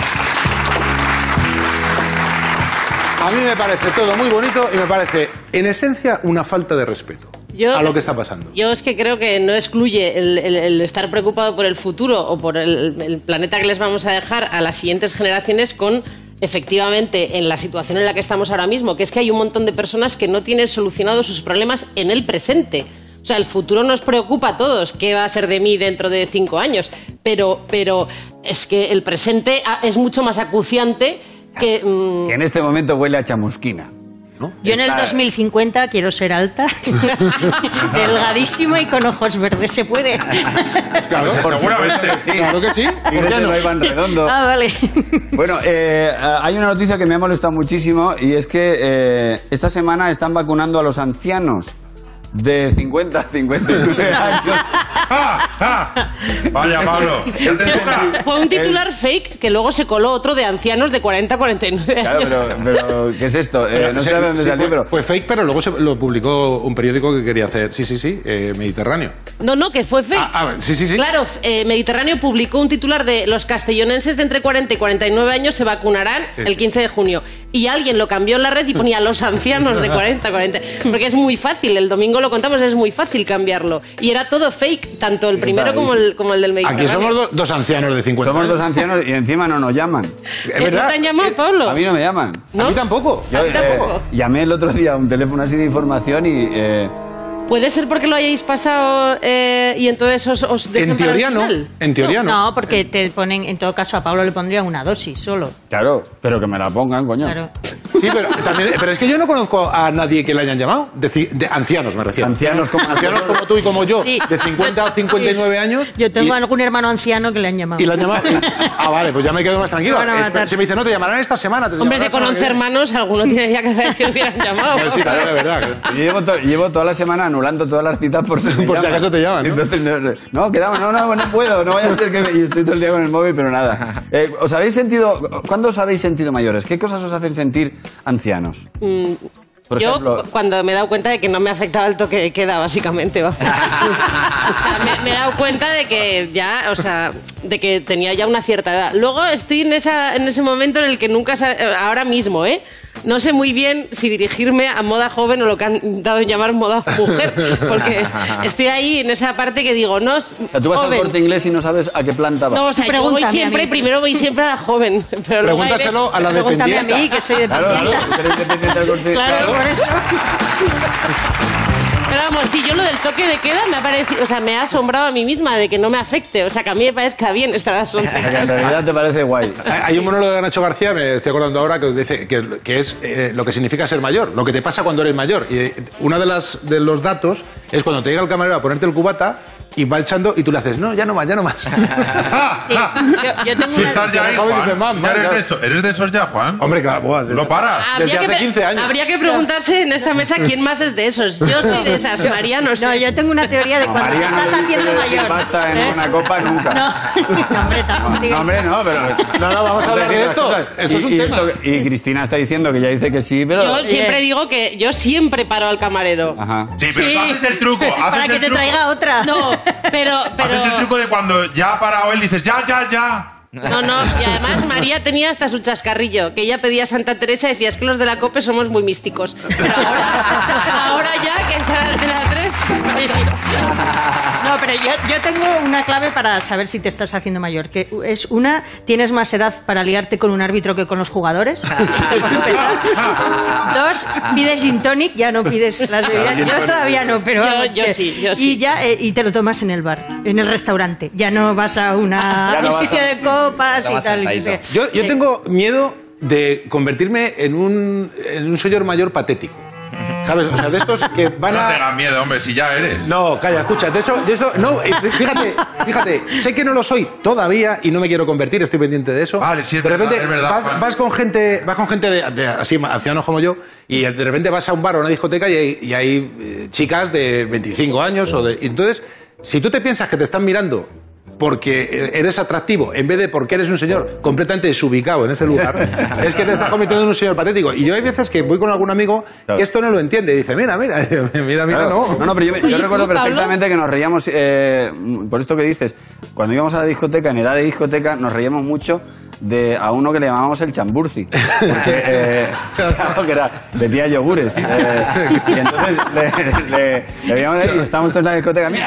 A mí me parece todo muy bonito y me parece, en esencia, una falta de respeto Yo- a lo que está pasando. Yo es que creo que no excluye el, el- el estar preocupado por el futuro o por el, el planeta que les vamos a dejar a las siguientes generaciones con efectivamente en la situación en la que estamos ahora mismo, que es que hay un montón de personas que no tienen solucionados sus problemas en el presente. O sea, el futuro nos preocupa a todos. ¿Qué va a ser de mí dentro de cinco años? Pero, pero es que el presente es mucho más acuciante que... mm, Que en este momento huele a chamusquina. Yo en el Está- 2050 quiero ser alta, [LAUGHS] delgadísima y con ojos verdes. ¿Se puede? [LAUGHS] Claro, Por Seguramente. sí. claro que sí. Y ¿Por qué no no? Iván Redondo. Ah, vale. Bueno, eh, hay una noticia que me ha molestado muchísimo y es que eh, esta semana están vacunando a los ancianos de 50 a 59 [LAUGHS] años. ¡Ah! ¡Ah! Vaya, Pablo. [LAUGHS] Ya te toca. Fue un titular fake que luego se coló otro de ancianos de 40 a 49 Claro, años. pero, pero ¿qué es esto? Eh, no Sí, sé de dónde sí, salió, fue, pero... fue fake, pero luego se lo publicó un periódico que quería hacer. Sí, sí, sí, eh, Mediterráneo. No, no, que fue fake. Ah, ah, sí, sí, sí. Claro, eh, Mediterráneo publicó un titular de los castellonenses de entre 40 y 49 años se vacunarán Sí. el 15 de junio. Y alguien lo cambió en la red y ponía los [LAUGHS] ancianos de 40 a 40. Porque es muy fácil, el domingo lo contamos, es muy fácil cambiarlo. Y era todo fake, tanto el primero como el, como el del Mediterráneo. Aquí somos do- dos ancianos de 50 Somos dos ancianos y encima no nos llaman. Es ¿Eh, ¿No verdad. te han llamado, Eh, Pablo? A mí no me llaman. ¿No? A mí tampoco. Yo ¿A ti tampoco? llamé el otro día a un teléfono así de información y... eh, Puede ser porque lo hayáis pasado eh, y entonces os, os dejan En para el teoría no. En teoría no. No, porque te ponen, en todo caso, a Pablo le pondría una dosis solo. claro, pero que me la pongan, coño. Claro. Sí, pero, [LAUGHS] también, pero es que yo no conozco a nadie que le hayan llamado. De, de ancianos, me refiero. Ancianos como Ancianos como tú y como yo, Sí. de 50 a 59 años. Yo tengo y, algún hermano anciano que le han llamado. y le han llamado. Ah, vale, pues ya me quedo más tranquilo. Es- se me dice, no, te llamarán esta semana. te Hombre, la que viene". hermanos, alguno tiene ya que hacer que lo hubieran [LAUGHS] llamado. Sí, también, de verdad. Yo llevo, to- llevo toda la semana anulando todas las citas por si, [LAUGHS] me Por si acaso te llaman, ¿no? Entonces, no, no, no, quedamos, no, no, no puedo, no vaya a ser que me- y estoy todo el día con el móvil, pero nada. [LAUGHS] Eh, ¿Os habéis sentido, cuándo os habéis sentido mayores? ¿Qué cosas os hacen sentir ancianos? Por Yo ejemplo- cu- cuando me he dado cuenta de que no me afectaba el toque de queda, básicamente. [LAUGHS] O sea, me, me he dado cuenta de que ya, o sea, de que tenía ya una cierta edad. Luego estoy en, esa, en ese momento en el que nunca, ahora mismo, ¿eh? No sé muy bien si dirigirme a moda joven o lo que han dado en llamar moda mujer, porque [LAUGHS] estoy ahí en esa parte que digo, no, O sea, tú vas al joven. corte inglés y no sabes a qué planta va. No, o sea, yo voy a siempre, primero voy siempre a la joven. Pero Pregúntaselo veces- a la Pregúntame a dependiente. mí, que soy Claro, claro, dependiente corte Claro, por eso. Pero vamos, si yo lo del toque de queda me ha parecido, o sea, me ha asombrado a mí misma de que no me afecte, o sea, que a mí me parezca bien estar a las 11 Que en realidad te parece guay. Hay hay un monólogo de Nacho García, me estoy acordando ahora, que dice que, que es eh, lo que significa ser mayor, lo que te pasa cuando eres mayor. Y eh, uno de, las, de los datos es cuando te llega el camarero a ponerte el cubata y va echando y tú le haces, no, ya no más, ya no más. [LAUGHS] Sí. Yo, yo tengo Si una... estás ya ahí, Juan. dice, "Mam, ¿Ya mam, eres, ya". de eso- ¿Eres de esos ya, Juan? Hombre, claro, buah, ¿Lo paras? Desde Habría hace que, 15 años. habría que preguntarse en esta mesa quién más es de esos. Yo soy de esas, [LAUGHS] María no sé. No, yo tengo una teoría de cuando te María no estás le haciendo mayor. pasta en ¿eh? una copa nunca. No, [LAUGHS] no, hombre, tampoco No, digas hombre, no, pero... No, no, vamos a hablar de decir esto. Esto es y, un y tema. y Cristina está diciendo que ya dice que sí, pero... Yo siempre digo que yo siempre paro al camarero. Ajá. Sí, pero Sí. tú haces el truco. Haces Para que te traiga otra. No, pero, pero Haces el truco de cuando ya ha parado él, dices ya, ya, ya. No, no. Y además María tenía hasta su chascarrillo, que ella pedía a Santa Teresa y decía es que los de la COPE somos muy místicos. Pero ahora, ahora ya que está la Antena 3, No, pero yo, yo tengo una clave para saber si te estás haciendo mayor, que es una, tienes más edad para liarte con un árbitro que con los jugadores. [LAUGHS] Dos, pides gin tonic, ya no pides las bebidas. Yo todavía no, pero Yo- yo que- sí, yo sí. Y ya eh, y te lo tomas en el bar, en el restaurante. Ya no vas a una, Ya no un vas sitio a- de copas y tal. y que. Yo, yo Sí. tengo miedo de convertirme en un, en un señor mayor patético. ¿Sabes? O sea, de estos que van No a... tengas miedo, hombre, si ya eres. No, calla, escucha, de eso, de eso, no, fíjate, fíjate, sé que no lo soy todavía y no me quiero convertir, estoy pendiente de eso. Vale, sí, es de repente verdad, es verdad, vas, vas con gente, vas con gente de, de así ancianos como yo y de repente vas a un bar o a una discoteca y hay, y hay, eh, chicas de 25 años o de, entonces, si tú te piensas que te están mirando porque eh, eres atractivo en vez de porque eres un señor completamente desubicado en ese lugar, [LAUGHS] es que te estás convirtiendo en un señor patético. Y yo hay veces que voy con algún amigo que esto no lo entiende y dice, mira, mira, [LAUGHS] mira, mira, Claro. no. no, pero yo, me- yo Oye, recuerdo perfectamente que nos reíamos, eh, por esto que dices, cuando íbamos a la discoteca, en edad de discoteca, nos reíamos mucho de a uno que le llamábamos el chamburci. Porque, [LAUGHS] eh, claro, que era, vendía yogures. eh, y entonces le, le, le veíamos ahí, y estábamos todos en la discoteca, mira,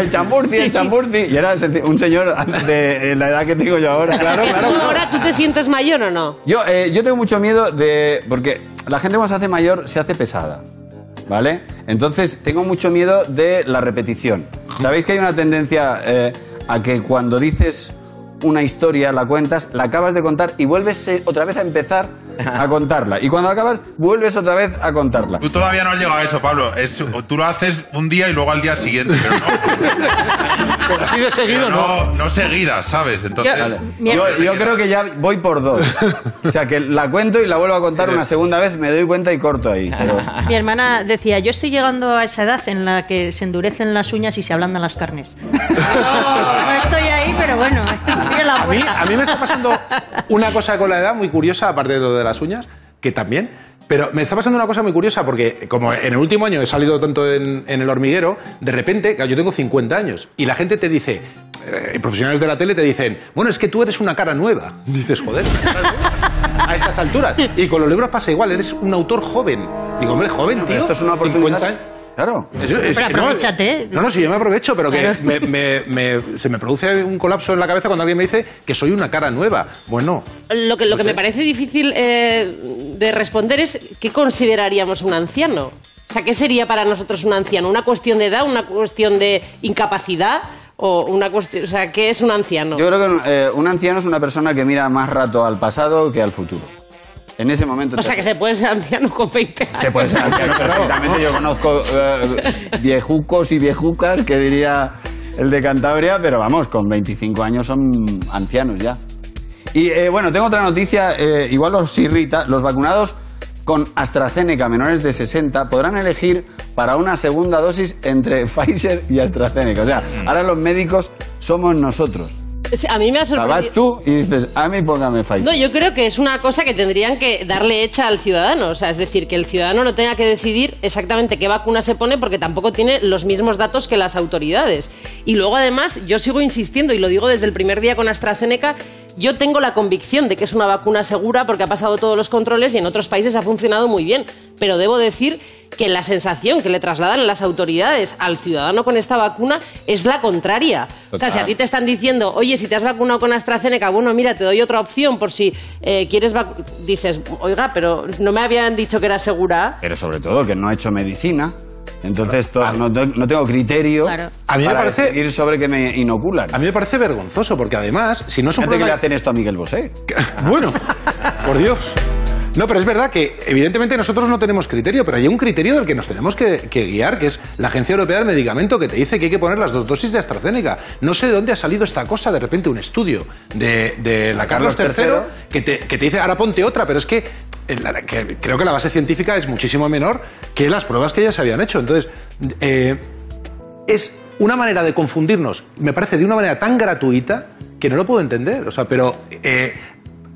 el chamburci, el chamburci. Y era un señor de la edad que tengo yo ahora. Claro, ¿Que tú claro. ahora tú te sientes mayor o no? Yo, eh, yo tengo mucho miedo de. Porque la gente cuando se hace mayor se hace pesada. ¿Vale? Entonces tengo mucho miedo de la repetición. ¿Sabéis que hay una tendencia eh, a que cuando dices una historia, la cuentas, la acabas de contar y vuelves eh, otra vez a empezar a [LAUGHS] contarla. Y cuando acabas, vuelves otra vez a contarla. Tú todavía no has llegado a eso, Pablo. Es- tú lo haces un día y luego al día siguiente, pero no, [LAUGHS] Pero así de seguido, pero ¿no? no, no seguidas, ¿sabes? Entonces, Vale. Mi- Yo, yo creo que ya voy por dos. O sea, que la cuento y la vuelvo a contar una segunda vez, me doy cuenta y corto ahí. Pero... Mi hermana decía, yo estoy llegando a esa edad en la que se endurecen las uñas y se ablandan las carnes. [LAUGHS] No, no estoy ahí, pero bueno, [LAUGHS] la A mí, puerta. a mí me está pasando una cosa con la edad muy curiosa, aparte de lo de las uñas, que también. Pero me está pasando una cosa muy curiosa porque, como en el último año he salido tanto en, en el hormiguero, de repente, yo tengo 50 años y la gente te dice, eh, profesionales de la tele te dicen, bueno, es que tú eres una cara nueva. Dices, joder, nueva. a estas alturas. Y con los libros pasa igual, eres un autor joven. Digo, hombre, joven, tío. Pero esto es una 50 oportunidad. años. Claro. Eso es- Pero no, aprovechate. No, no, sí, yo me aprovecho, pero que Claro. me- me- me- se me produce un colapso en la cabeza cuando alguien me dice que soy una cara nueva. Bueno, Lo que, lo que me parece difícil eh, de responder es ¿qué consideraríamos un anciano? O sea, ¿qué sería para nosotros un anciano? ¿Una cuestión de edad? ¿Una cuestión de incapacidad? ¿O una cuestión, o sea, qué es un anciano? Yo creo que eh, un anciano es una persona que mira más rato al pasado que al futuro. En ese momento. o sea, que se puede ser anciano con 20 años. Se puede ser anciano perfectamente. Yo conozco eh, viejucos y viejucas, que diría el de Cantabria, pero vamos, con 25 años son ancianos ya. Y eh, bueno, tengo otra noticia, eh, igual os irrita. Los vacunados con AstraZeneca menores de 60 podrán elegir para una segunda dosis entre [LAUGHS] Pfizer y AstraZeneca. O sea, ahora los médicos somos nosotros. A mí me ha sorprendido. vas tú y dices, a mí póngame Pfizer. No, yo creo que es una cosa que tendrían que darle hecha al ciudadano. O sea, es decir, que el ciudadano no tenga que decidir exactamente qué vacuna se pone porque tampoco tiene los mismos datos que las autoridades. Y luego, además, yo sigo insistiendo, y lo digo desde el primer día con AstraZeneca, yo tengo la convicción de que es una vacuna segura porque ha pasado todos los controles y en otros países ha funcionado muy bien. Pero debo decir que la sensación que le trasladan las autoridades al ciudadano con esta vacuna es la contraria. O sea, si a ti te están diciendo, oye, si te has vacunado con AstraZeneca, bueno, mira, te doy otra opción por si eh, quieres vac-", dices, oiga, pero no me habían dicho que era segura. Pero sobre todo que no he hecho medicina. Entonces to- no, no tengo criterio Claro. A mí me para parece- decidir sobre que me inoculan. a mí me parece vergonzoso porque además, si no es un Fíjate que le problema... hacen esto a Miguel Bosé. [LAUGHS] Bueno, por Dios. No, pero es verdad que evidentemente nosotros no tenemos criterio, pero hay un criterio del que nos tenemos que, que guiar, que es la Agencia Europea del Medicamento, que te dice que hay que poner las dos dosis de AstraZeneca. No sé de dónde ha salido esta cosa, de repente un estudio de, de la Carlos, Carlos III, III. que te, que te dice, ahora ponte otra, pero es que, eh, que creo que la base científica es muchísimo menor que las pruebas que ya se habían hecho. Entonces, eh, es una manera de confundirnos, me parece de una manera tan gratuita que no lo puedo entender. O sea, pero. eh,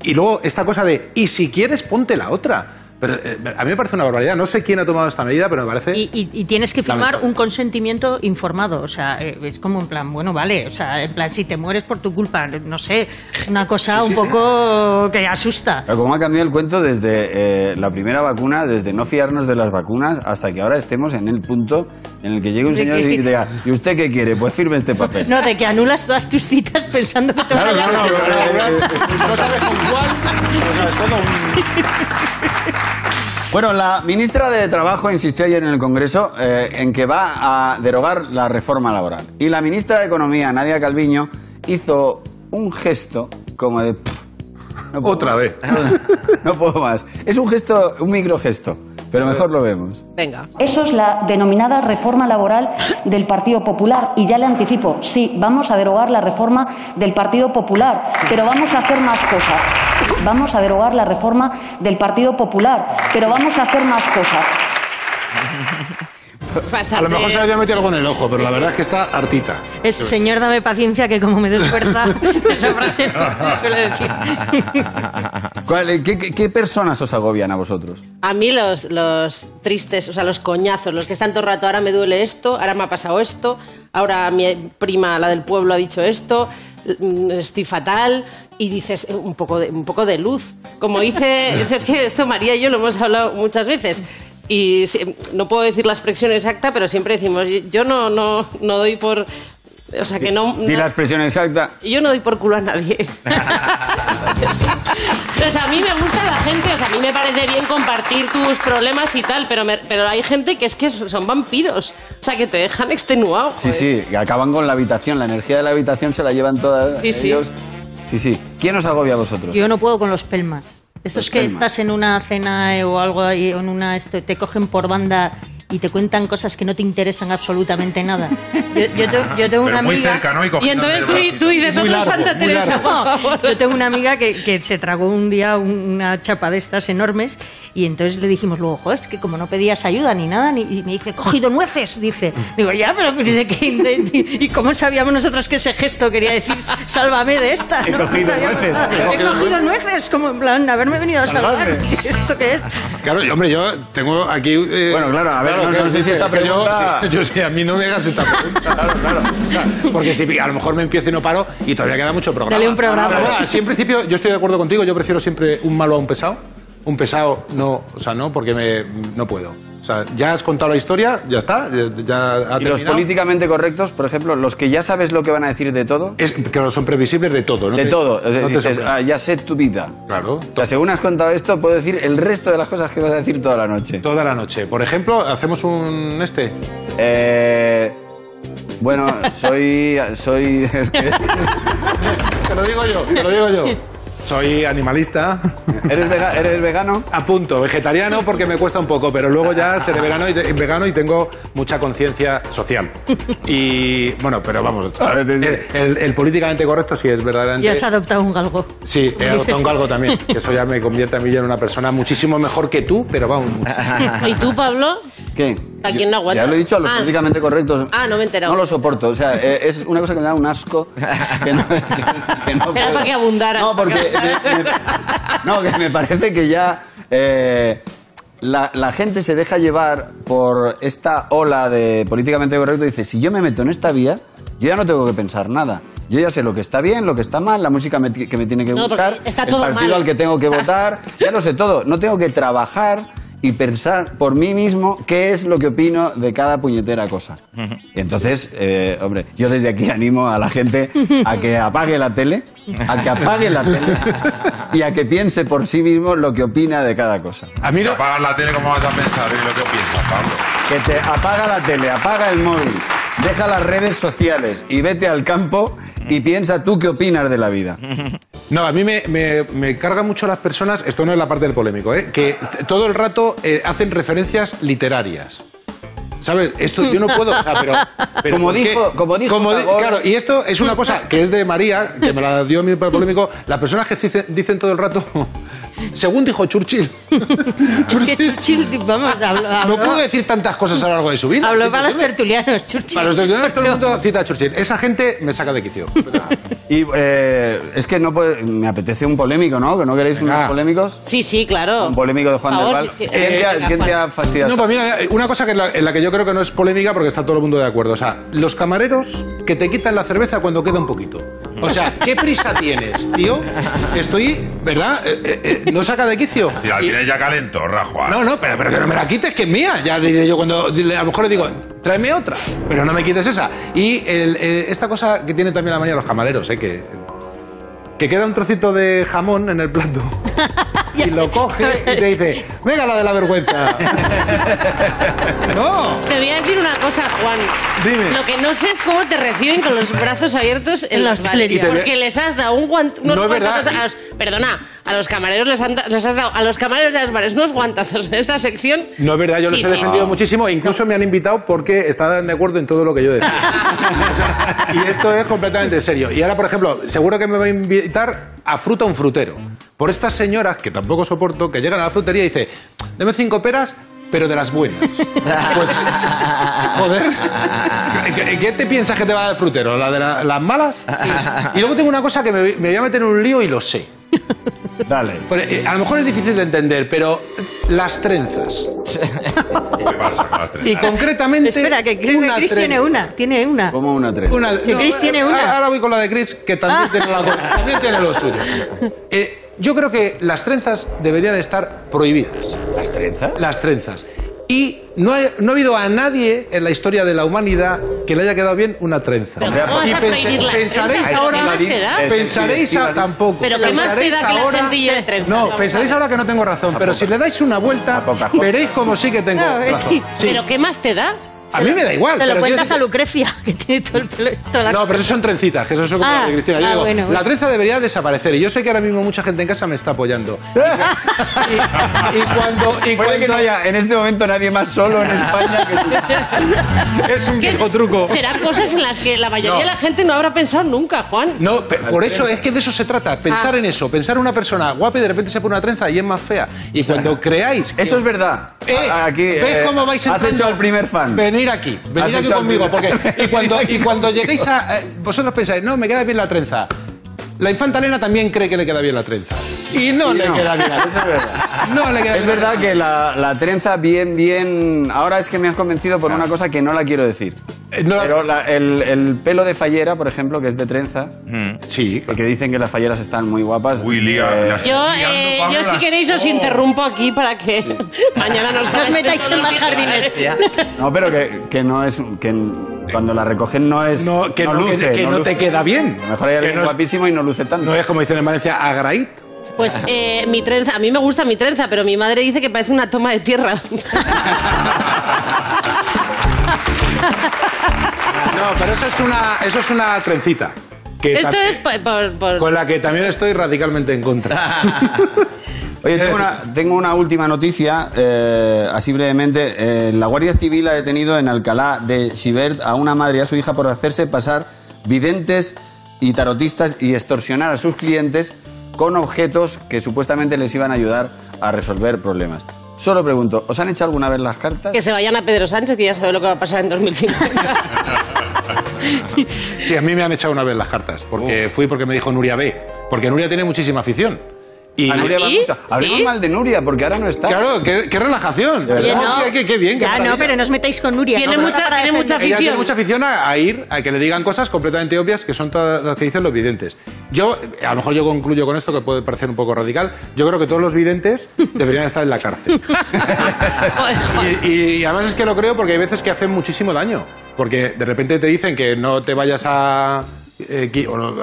y luego esta cosa de, y si quieres, ponte la otra. Pero eh, a mí me parece una barbaridad. No sé quién ha tomado esta medida, pero me parece. Y, y- y tienes que firmar Lamentable. un consentimiento informado. O sea, eh, es como en plan, bueno, vale. O sea, en plan, si te mueres por tu culpa, no sé, una cosa un poco que asusta. Pero cómo ha cambiado el cuento desde eh, la primera vacuna, desde no fiarnos de las vacunas, hasta que ahora estemos en el punto en el que llegue un De señor que- y diga, ¿y usted qué quiere? Pues firme este papel. No, de que anulas todas tus citas pensando que te Claro, van a no, no, No sabes con cuál, no sabes todo. Bueno, la ministra de Trabajo insistió ayer en el Congreso eh, en que va a derogar la reforma laboral. Y la ministra de Economía, Nadia Calviño, hizo un gesto como de... "Pff, no Otra más". vez. [LAUGHS] No puedo más. Es un gesto, un microgesto, pero mejor lo vemos. Venga. Eso es la denominada reforma laboral del Partido Popular. Y ya le anticipo, sí, vamos a derogar la reforma del Partido Popular, pero vamos a hacer más cosas. Vamos a derogar la reforma del Partido Popular, pero vamos a hacer más cosas. Bastante- A lo mejor se le había metido algo en el ojo, pero la verdad es que está hartita. Es señor, dame paciencia que como me des fuerza, esa frase no se suele decir. [LAUGHS] ¿Cuál- qué, qué- qué personas os agobian a vosotros? A mí los, los tristes, o sea, los coñazos, los que están todo el rato, ahora me duele esto, ahora me ha pasado esto, ahora mi prima, la del pueblo, ha dicho esto, mm, estoy fatal, y dices eh, un poco de, un poco de luz. Como sea, es que esto María y yo lo hemos hablado muchas veces. Y sí, no puedo decir la expresión exacta, pero siempre decimos, yo no, no, no doy por... O sea, que no... Di no- la expresión exacta. yo no doy por culo a nadie. [LAUGHS] Entonces, a mí me gusta la gente, o sea, a mí me parece bien compartir tus problemas y tal, pero, me- pero hay gente que es que son vampiros, o sea, que te dejan extenuado. Sí, joder. sí, y acaban con la habitación. La energía de la habitación se la llevan todas Sí, sí. ellos. Sí, sí. ¿Quién os agobia a vosotros? Yo no puedo con los pelmas. Esos Los que estás en una cena o algo ahí, en una esto, te cogen por banda y te cuentan cosas que no te interesan absolutamente nada. Yo, yo tengo, yo tengo una Pero muy amiga. cerca, ¿no? Y, Y entonces tú, tú dices Muy otro largo, Santa Teresa, por favor. Yo tengo una amiga que, que se tragó un día un- una chapa de estas enormes y entonces le dijimos luego, joder, es que como no pedías ayuda ni nada, ni, y me dice, cogido nueces, dice. Digo, ya, pero dice que... ¿Y cómo sabíamos nosotros que ese gesto quería decir, sálvame de esta? He No cogido nueces. nada. He cogido nueces, como en plan, haberme venido a salvar. [LAUGHS] ¿Esto qué es? Claro, y, hombre, yo tengo aquí. eh, Bueno, claro, a ver, no- que- no sé si esta yo- pregunta- sí, Yo, sé, a mí no me hagas esta pregunta. [LAUGHS] Claro, claro, claro. Porque si a lo mejor me empiezo y no paro y todavía queda mucho programa. Dale un programa. Pero bueno, así en principio yo estoy de acuerdo contigo, yo prefiero siempre un malo a un pesado. Un pesado no, o sea, no, porque me, no puedo. O sea, ya has contado la historia, ya está, ya, ya ha Y los políticamente correctos, por ejemplo, los que ya sabes lo que van a decir de todo. Es, que son previsibles de todo, ¿no? De te- todo. Es no. "Ah, ya sé tu vida. Claro. O sea, según has contado esto, puedo decir el resto de las cosas que vas a decir toda la noche. Toda la noche. Por ejemplo, hacemos un este. Eh, bueno, soy. soy [LAUGHS] es que, [LAUGHS] Te lo digo yo, te lo digo yo. Soy animalista. ¿eres, vega- ¿Eres vegano? A punto, vegetariano porque me cuesta un poco, pero luego ya seré vegano y, vegano y tengo mucha conciencia social. Y bueno, pero vamos, el, el- el políticamente correcto sí es verdaderamente. Y has adoptado un galgo. Sí, he adoptado un galgo también, que eso ya me convierte a mí en una persona muchísimo mejor que tú, pero vamos. [LAUGHS] ¿Y tú, Pablo? ¿Qué? ¿A quién no aguanta? Ya lo he dicho a los Ah. políticamente correctos. Ah, no me he enterado. No lo soporto. O sea, eh, es una cosa que me da un asco. [LAUGHS] Que no, que no Era puedo. para que abundaras, No, porque. que me- me- no, que me parece que ya. eh, la, la gente se deja llevar por esta ola de políticamente correcto y dice, si yo me meto en esta vía, yo ya no tengo que pensar nada. Yo ya sé lo que está bien, lo que está mal, la música me que me tiene que No, porque gustar, está el todo partido mal. al que tengo que [LAUGHS] votar, ya lo sé todo. No tengo que trabajar y pensar por mí mismo qué es lo que opino de cada puñetera cosa. Y entonces, eh, hombre, yo desde aquí animo a la gente a que apague la tele, a que apague la tele y a que piense por sí mismo lo que opina de cada cosa. A mí Si no, apagas la tele, ¿cómo vas a pensar en lo que piensas, Pablo? Que te apaga la tele, apaga el móvil, deja las redes sociales y vete al campo y piensa tú qué opinas de la vida. No, a mí me, me, carga mucho las personas, esto no es la parte del polémico, ¿eh? que todo el rato eh, hacen referencias literarias. ¿Sabes? Esto yo no puedo, o sea, pero... [LAUGHS] pero Como dijo- como dijo di- Tagore- Claro, y esto es una cosa que es de María, que me la dio a mí para el polémico, las personas que dicen, dicen todo el rato, [LAUGHS] según dijo Churchill. [LAUGHS] Es que Churchill, vamos, habló, No pudo decir tantas cosas a lo largo de su vida. habló para los tertulianos, Churchill. Para los tertulianos todo el mundo cita a Churchill. Esa gente me saca de quicio. Y eh, es que no puede- me apetece un polémico, ¿no? ¿Que no queréis Venga. unos polémicos? Sí, sí, claro. Un polémico de Juan del Val. si es que- ¿Quién, te ha, Venga, quién te Juan. ha fastidiado? No, pues mira, una cosa que en la, en la que yo creo que no es polémica porque está todo el mundo de acuerdo. O sea, los camareros que te quitan la cerveza cuando queda un poquito. O sea, ¿qué prisa [LAUGHS] tienes, tío? Estoy, ¿verdad? Eh, eh, eh, ¿No saca de quicio? Si la Y- tienes ya calentorra, Juan. no, no, pero, pero que no me la quites, que es mía. Ya diré yo cuando dile- a lo mejor le digo, tráeme otra, pero no me quites esa. Y el, eh, esta cosa que tienen también la mañana los camareros, ¿eh? Que, que queda un trocito de jamón en el plato. [LAUGHS] Y lo coge y te dice, venga la de la vergüenza. no. Te voy a decir una cosa, Juan. Dime. Lo que no sé es cómo te reciben con los brazos abiertos en la hostelería. Porque les has dado un guant, unos No es verdad. guantazos a los, Perdona, a los camareros les, han les has dado a los camareros de los bares unos guantazos en esta sección. No es verdad, yo los Sí, he sí, defendido sí. muchísimo e incluso me han invitado porque estaban de acuerdo en todo lo que yo decía. O sea, y esto es completamente serio. Y ahora, por ejemplo, seguro que me va a invitar a fruta un frutero. Por estas señoras, que tampoco soporto, que llegan a la frutería y dice, deme cinco peras, pero de las buenas. [LAUGHS] Pues, joder. ¿Qué, qué te piensas que te va a dar el frutero? ¿La de la- las malas? Y luego tengo una cosa que me, me voy a meter en un lío y lo sé. Dale. Eh, a lo mejor es difícil de entender, pero las trenzas. ¿Qué pasa con las tres? Y concretamente. Espera, que que una Chris tiene una, tiene una. Como una trenza. Una- Que Chris tiene una. Ahora voy con la de Chris, que también, tiene, la- también tiene lo suyo. Eh, [LAUGHS] yo creo que las trenzas deberían estar prohibidas. ¿Las trenzas? Las trenzas. Y no, ha- no ha habido a nadie en la historia de la humanidad que le haya quedado bien una trenza. Pero ¿cómo vas y a prohibir las pensaréis ahora, ¿Qué más te da? pensaréis tampoco. Pero ¿qué más te pensaréis da que la ahora- gente lleve trenzas? No, pensaréis ahora que no tengo razón, pero si le dais una vuelta, veréis como sí que tengo razón. ¿Pero qué más te da? A mí me da igual. Se lo cuentas a Lucrecia, [LAUGHS] que tiene todo el pelo. toda la- No, pero eso son trencitas, que eso es lo que Ah, dice Cristina. Yo ah, digo, bueno, la trenza debería desaparecer. Y yo sé que ahora mismo mucha gente en casa me está apoyando. [LAUGHS] y, y cuando. Y Puede que no haya en este momento nadie más solo en España que tú. [LAUGHS] Es un viejo truco. Serán cosas en las que la mayoría No. de la gente no habrá pensado nunca, Juan. No, por eso es que de eso se trata. Pensar Ah. en eso. Pensar en una persona guapa y de repente se pone una trenza y es más fea. Y cuando [LAUGHS] creáis. que- Eso es verdad. Eh, A- Aquí, ¿Ves eh, cómo vais Has entrando? hecho al primer fan. Venir aquí, Has venir aquí conmigo, porque y cuando, y [LAUGHS] cuando lleguéis a... eh, vosotros pensáis, no, me queda bien la trenza. La infanta Elena también cree que le queda bien la trenza. Y no Sí, le no. queda bien Eso es trenza. verdad. [LAUGHS] No le queda Es bien verdad que la, la trenza bien, bien... Ahora es que me has convencido por una cosa que no la quiero decir. Eh, no- Pero la- el, el pelo de fallera, por ejemplo, que es de trenza, Sí. que dicen que las falleras están muy guapas. Uy, lía, eh, Yo, Liando, eh, yo si queréis os Oh. interrumpo aquí para que [LAUGHS] mañana nos No os metáis en más jardines. No, pero que, que no es... Que cuando la recogen no es... No, que no, luce, que, que no luce. te queda bien. A lo mejor hay alguien no es, guapísimo y no luce tanto. no es como dicen en Valencia, agraid. Pues eh, mi trenza, a mí me gusta mi trenza, pero mi madre dice que parece una toma de tierra. [LAUGHS] No, pero eso es una, eso es una trencita. Que Esto es por... por- por- Con la que también estoy radicalmente en contra. [LAUGHS] Oye, tengo una, tengo una última noticia, eh, así brevemente. Eh, la Guardia Civil ha detenido en Alcalá de Xivert a una madre y a su hija por hacerse pasar videntes y tarotistas y extorsionar a sus clientes con objetos que supuestamente les iban a ayudar a resolver problemas. Solo pregunto, ¿os han hecho alguna vez las cartas? Que se vayan a Pedro Sánchez, que ya sabe lo que va a pasar en 2050. Sí, a mí me han echado una vez las cartas, porque fui porque me dijo Nuria B. Porque Nuria tiene muchísima afición. Y A Nuria ¿sí? Hablemos ¿Sí? mal de Nuria, porque ahora no está. claro, qué, qué relajación. Oye, no. Qué, qué- qué bien, qué Ya, no, pero no os metáis con Nuria. Tiene no, mucha- para tiene mucha defender. Ella tiene afición. mucha afición a, a ir a que le digan cosas completamente obvias que son todas las que dicen los videntes. Yo, a lo mejor yo concluyo con esto que puede parecer un poco radical. Yo creo que todos los videntes deberían estar en la cárcel. [LAUGHS] Y- y además es que lo creo porque hay veces que hacen muchísimo daño. Porque de repente te dicen que no te vayas a, eh,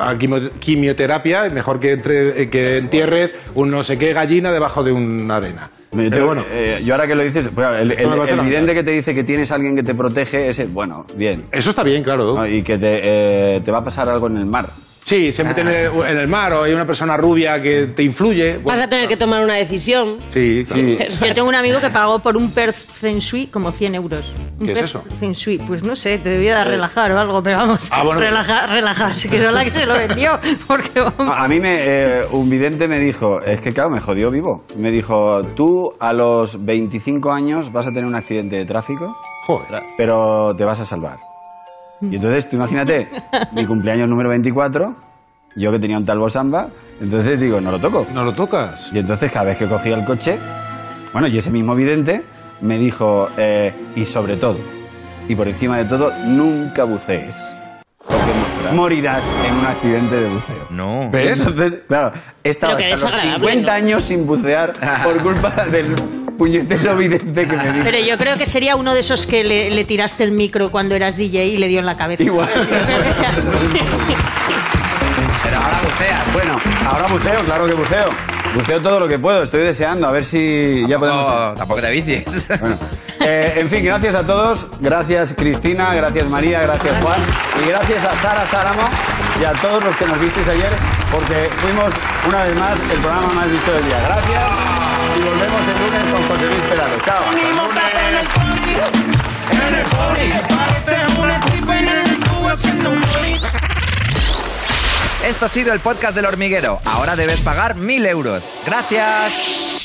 a quimioterapia, mejor que, entre- eh, que entierres un no sé qué gallina debajo de una arena. Pero bueno, eh, yo ahora que lo dices, pues, el, el- el vidente que te dice que tienes a alguien que te protege, ese, bueno, bien. eso está bien, claro. ¿no? Y que te, eh, te va a pasar algo en el mar. Sí, se meten en el, en el mar o hay una persona rubia que te influye. Vas Bueno, a tener que tomar una decisión. Sí, claro. Sí. Yo tengo un amigo que pagó por un per feng shui como 100 euros. Un ¿Qué es eso? Feng shui, pues no sé, te debía dar relajar o algo, pero vamos, Ah, bueno. relajar, relajar. Se quedó la que se lo vendió, [LAUGHS] porque vamos. A a mí me, eh, un vidente me dijo, es que claro, me jodió vivo. Me dijo, tú a los 25 años vas a tener un accidente de tráfico, Joder. pero te vas a salvar. Y entonces, tú imagínate, mi cumpleaños número 24, yo que tenía un talbo samba, entonces digo, no lo toco. No lo tocas. Y entonces cada vez que cogía el coche, bueno, y ese mismo vidente me dijo, eh, y sobre todo, y por encima de todo, nunca bucees. Porque morirás en un accidente de buceo. No. ¿Ves? Entonces, claro, he estado Pero que hasta los desagradable, 50 ¿no? años sin bucear por culpa del puñetero vidente que me dijo. Pero yo creo que sería uno de esos que le, le tiraste el micro cuando eras DJ y le dio en la cabeza. Igual. Pero ahora buceas. Bueno, ahora buceo, claro que buceo. Buceo todo lo que puedo, estoy deseando, a ver si ya podemos... Tampoco, tampoco te vicies. Bueno, eh, en fin, gracias a todos. Gracias Cristina, gracias María, gracias Juan. Y gracias a Sara Sáramo y a todos los que nos visteis ayer, porque fuimos una vez más el programa más visto del día. Gracias volvemos el lunes con José Luis Peralo. Chao. Esto ha sido el podcast del hormiguero. Ahora debes pagar mil euros. Gracias.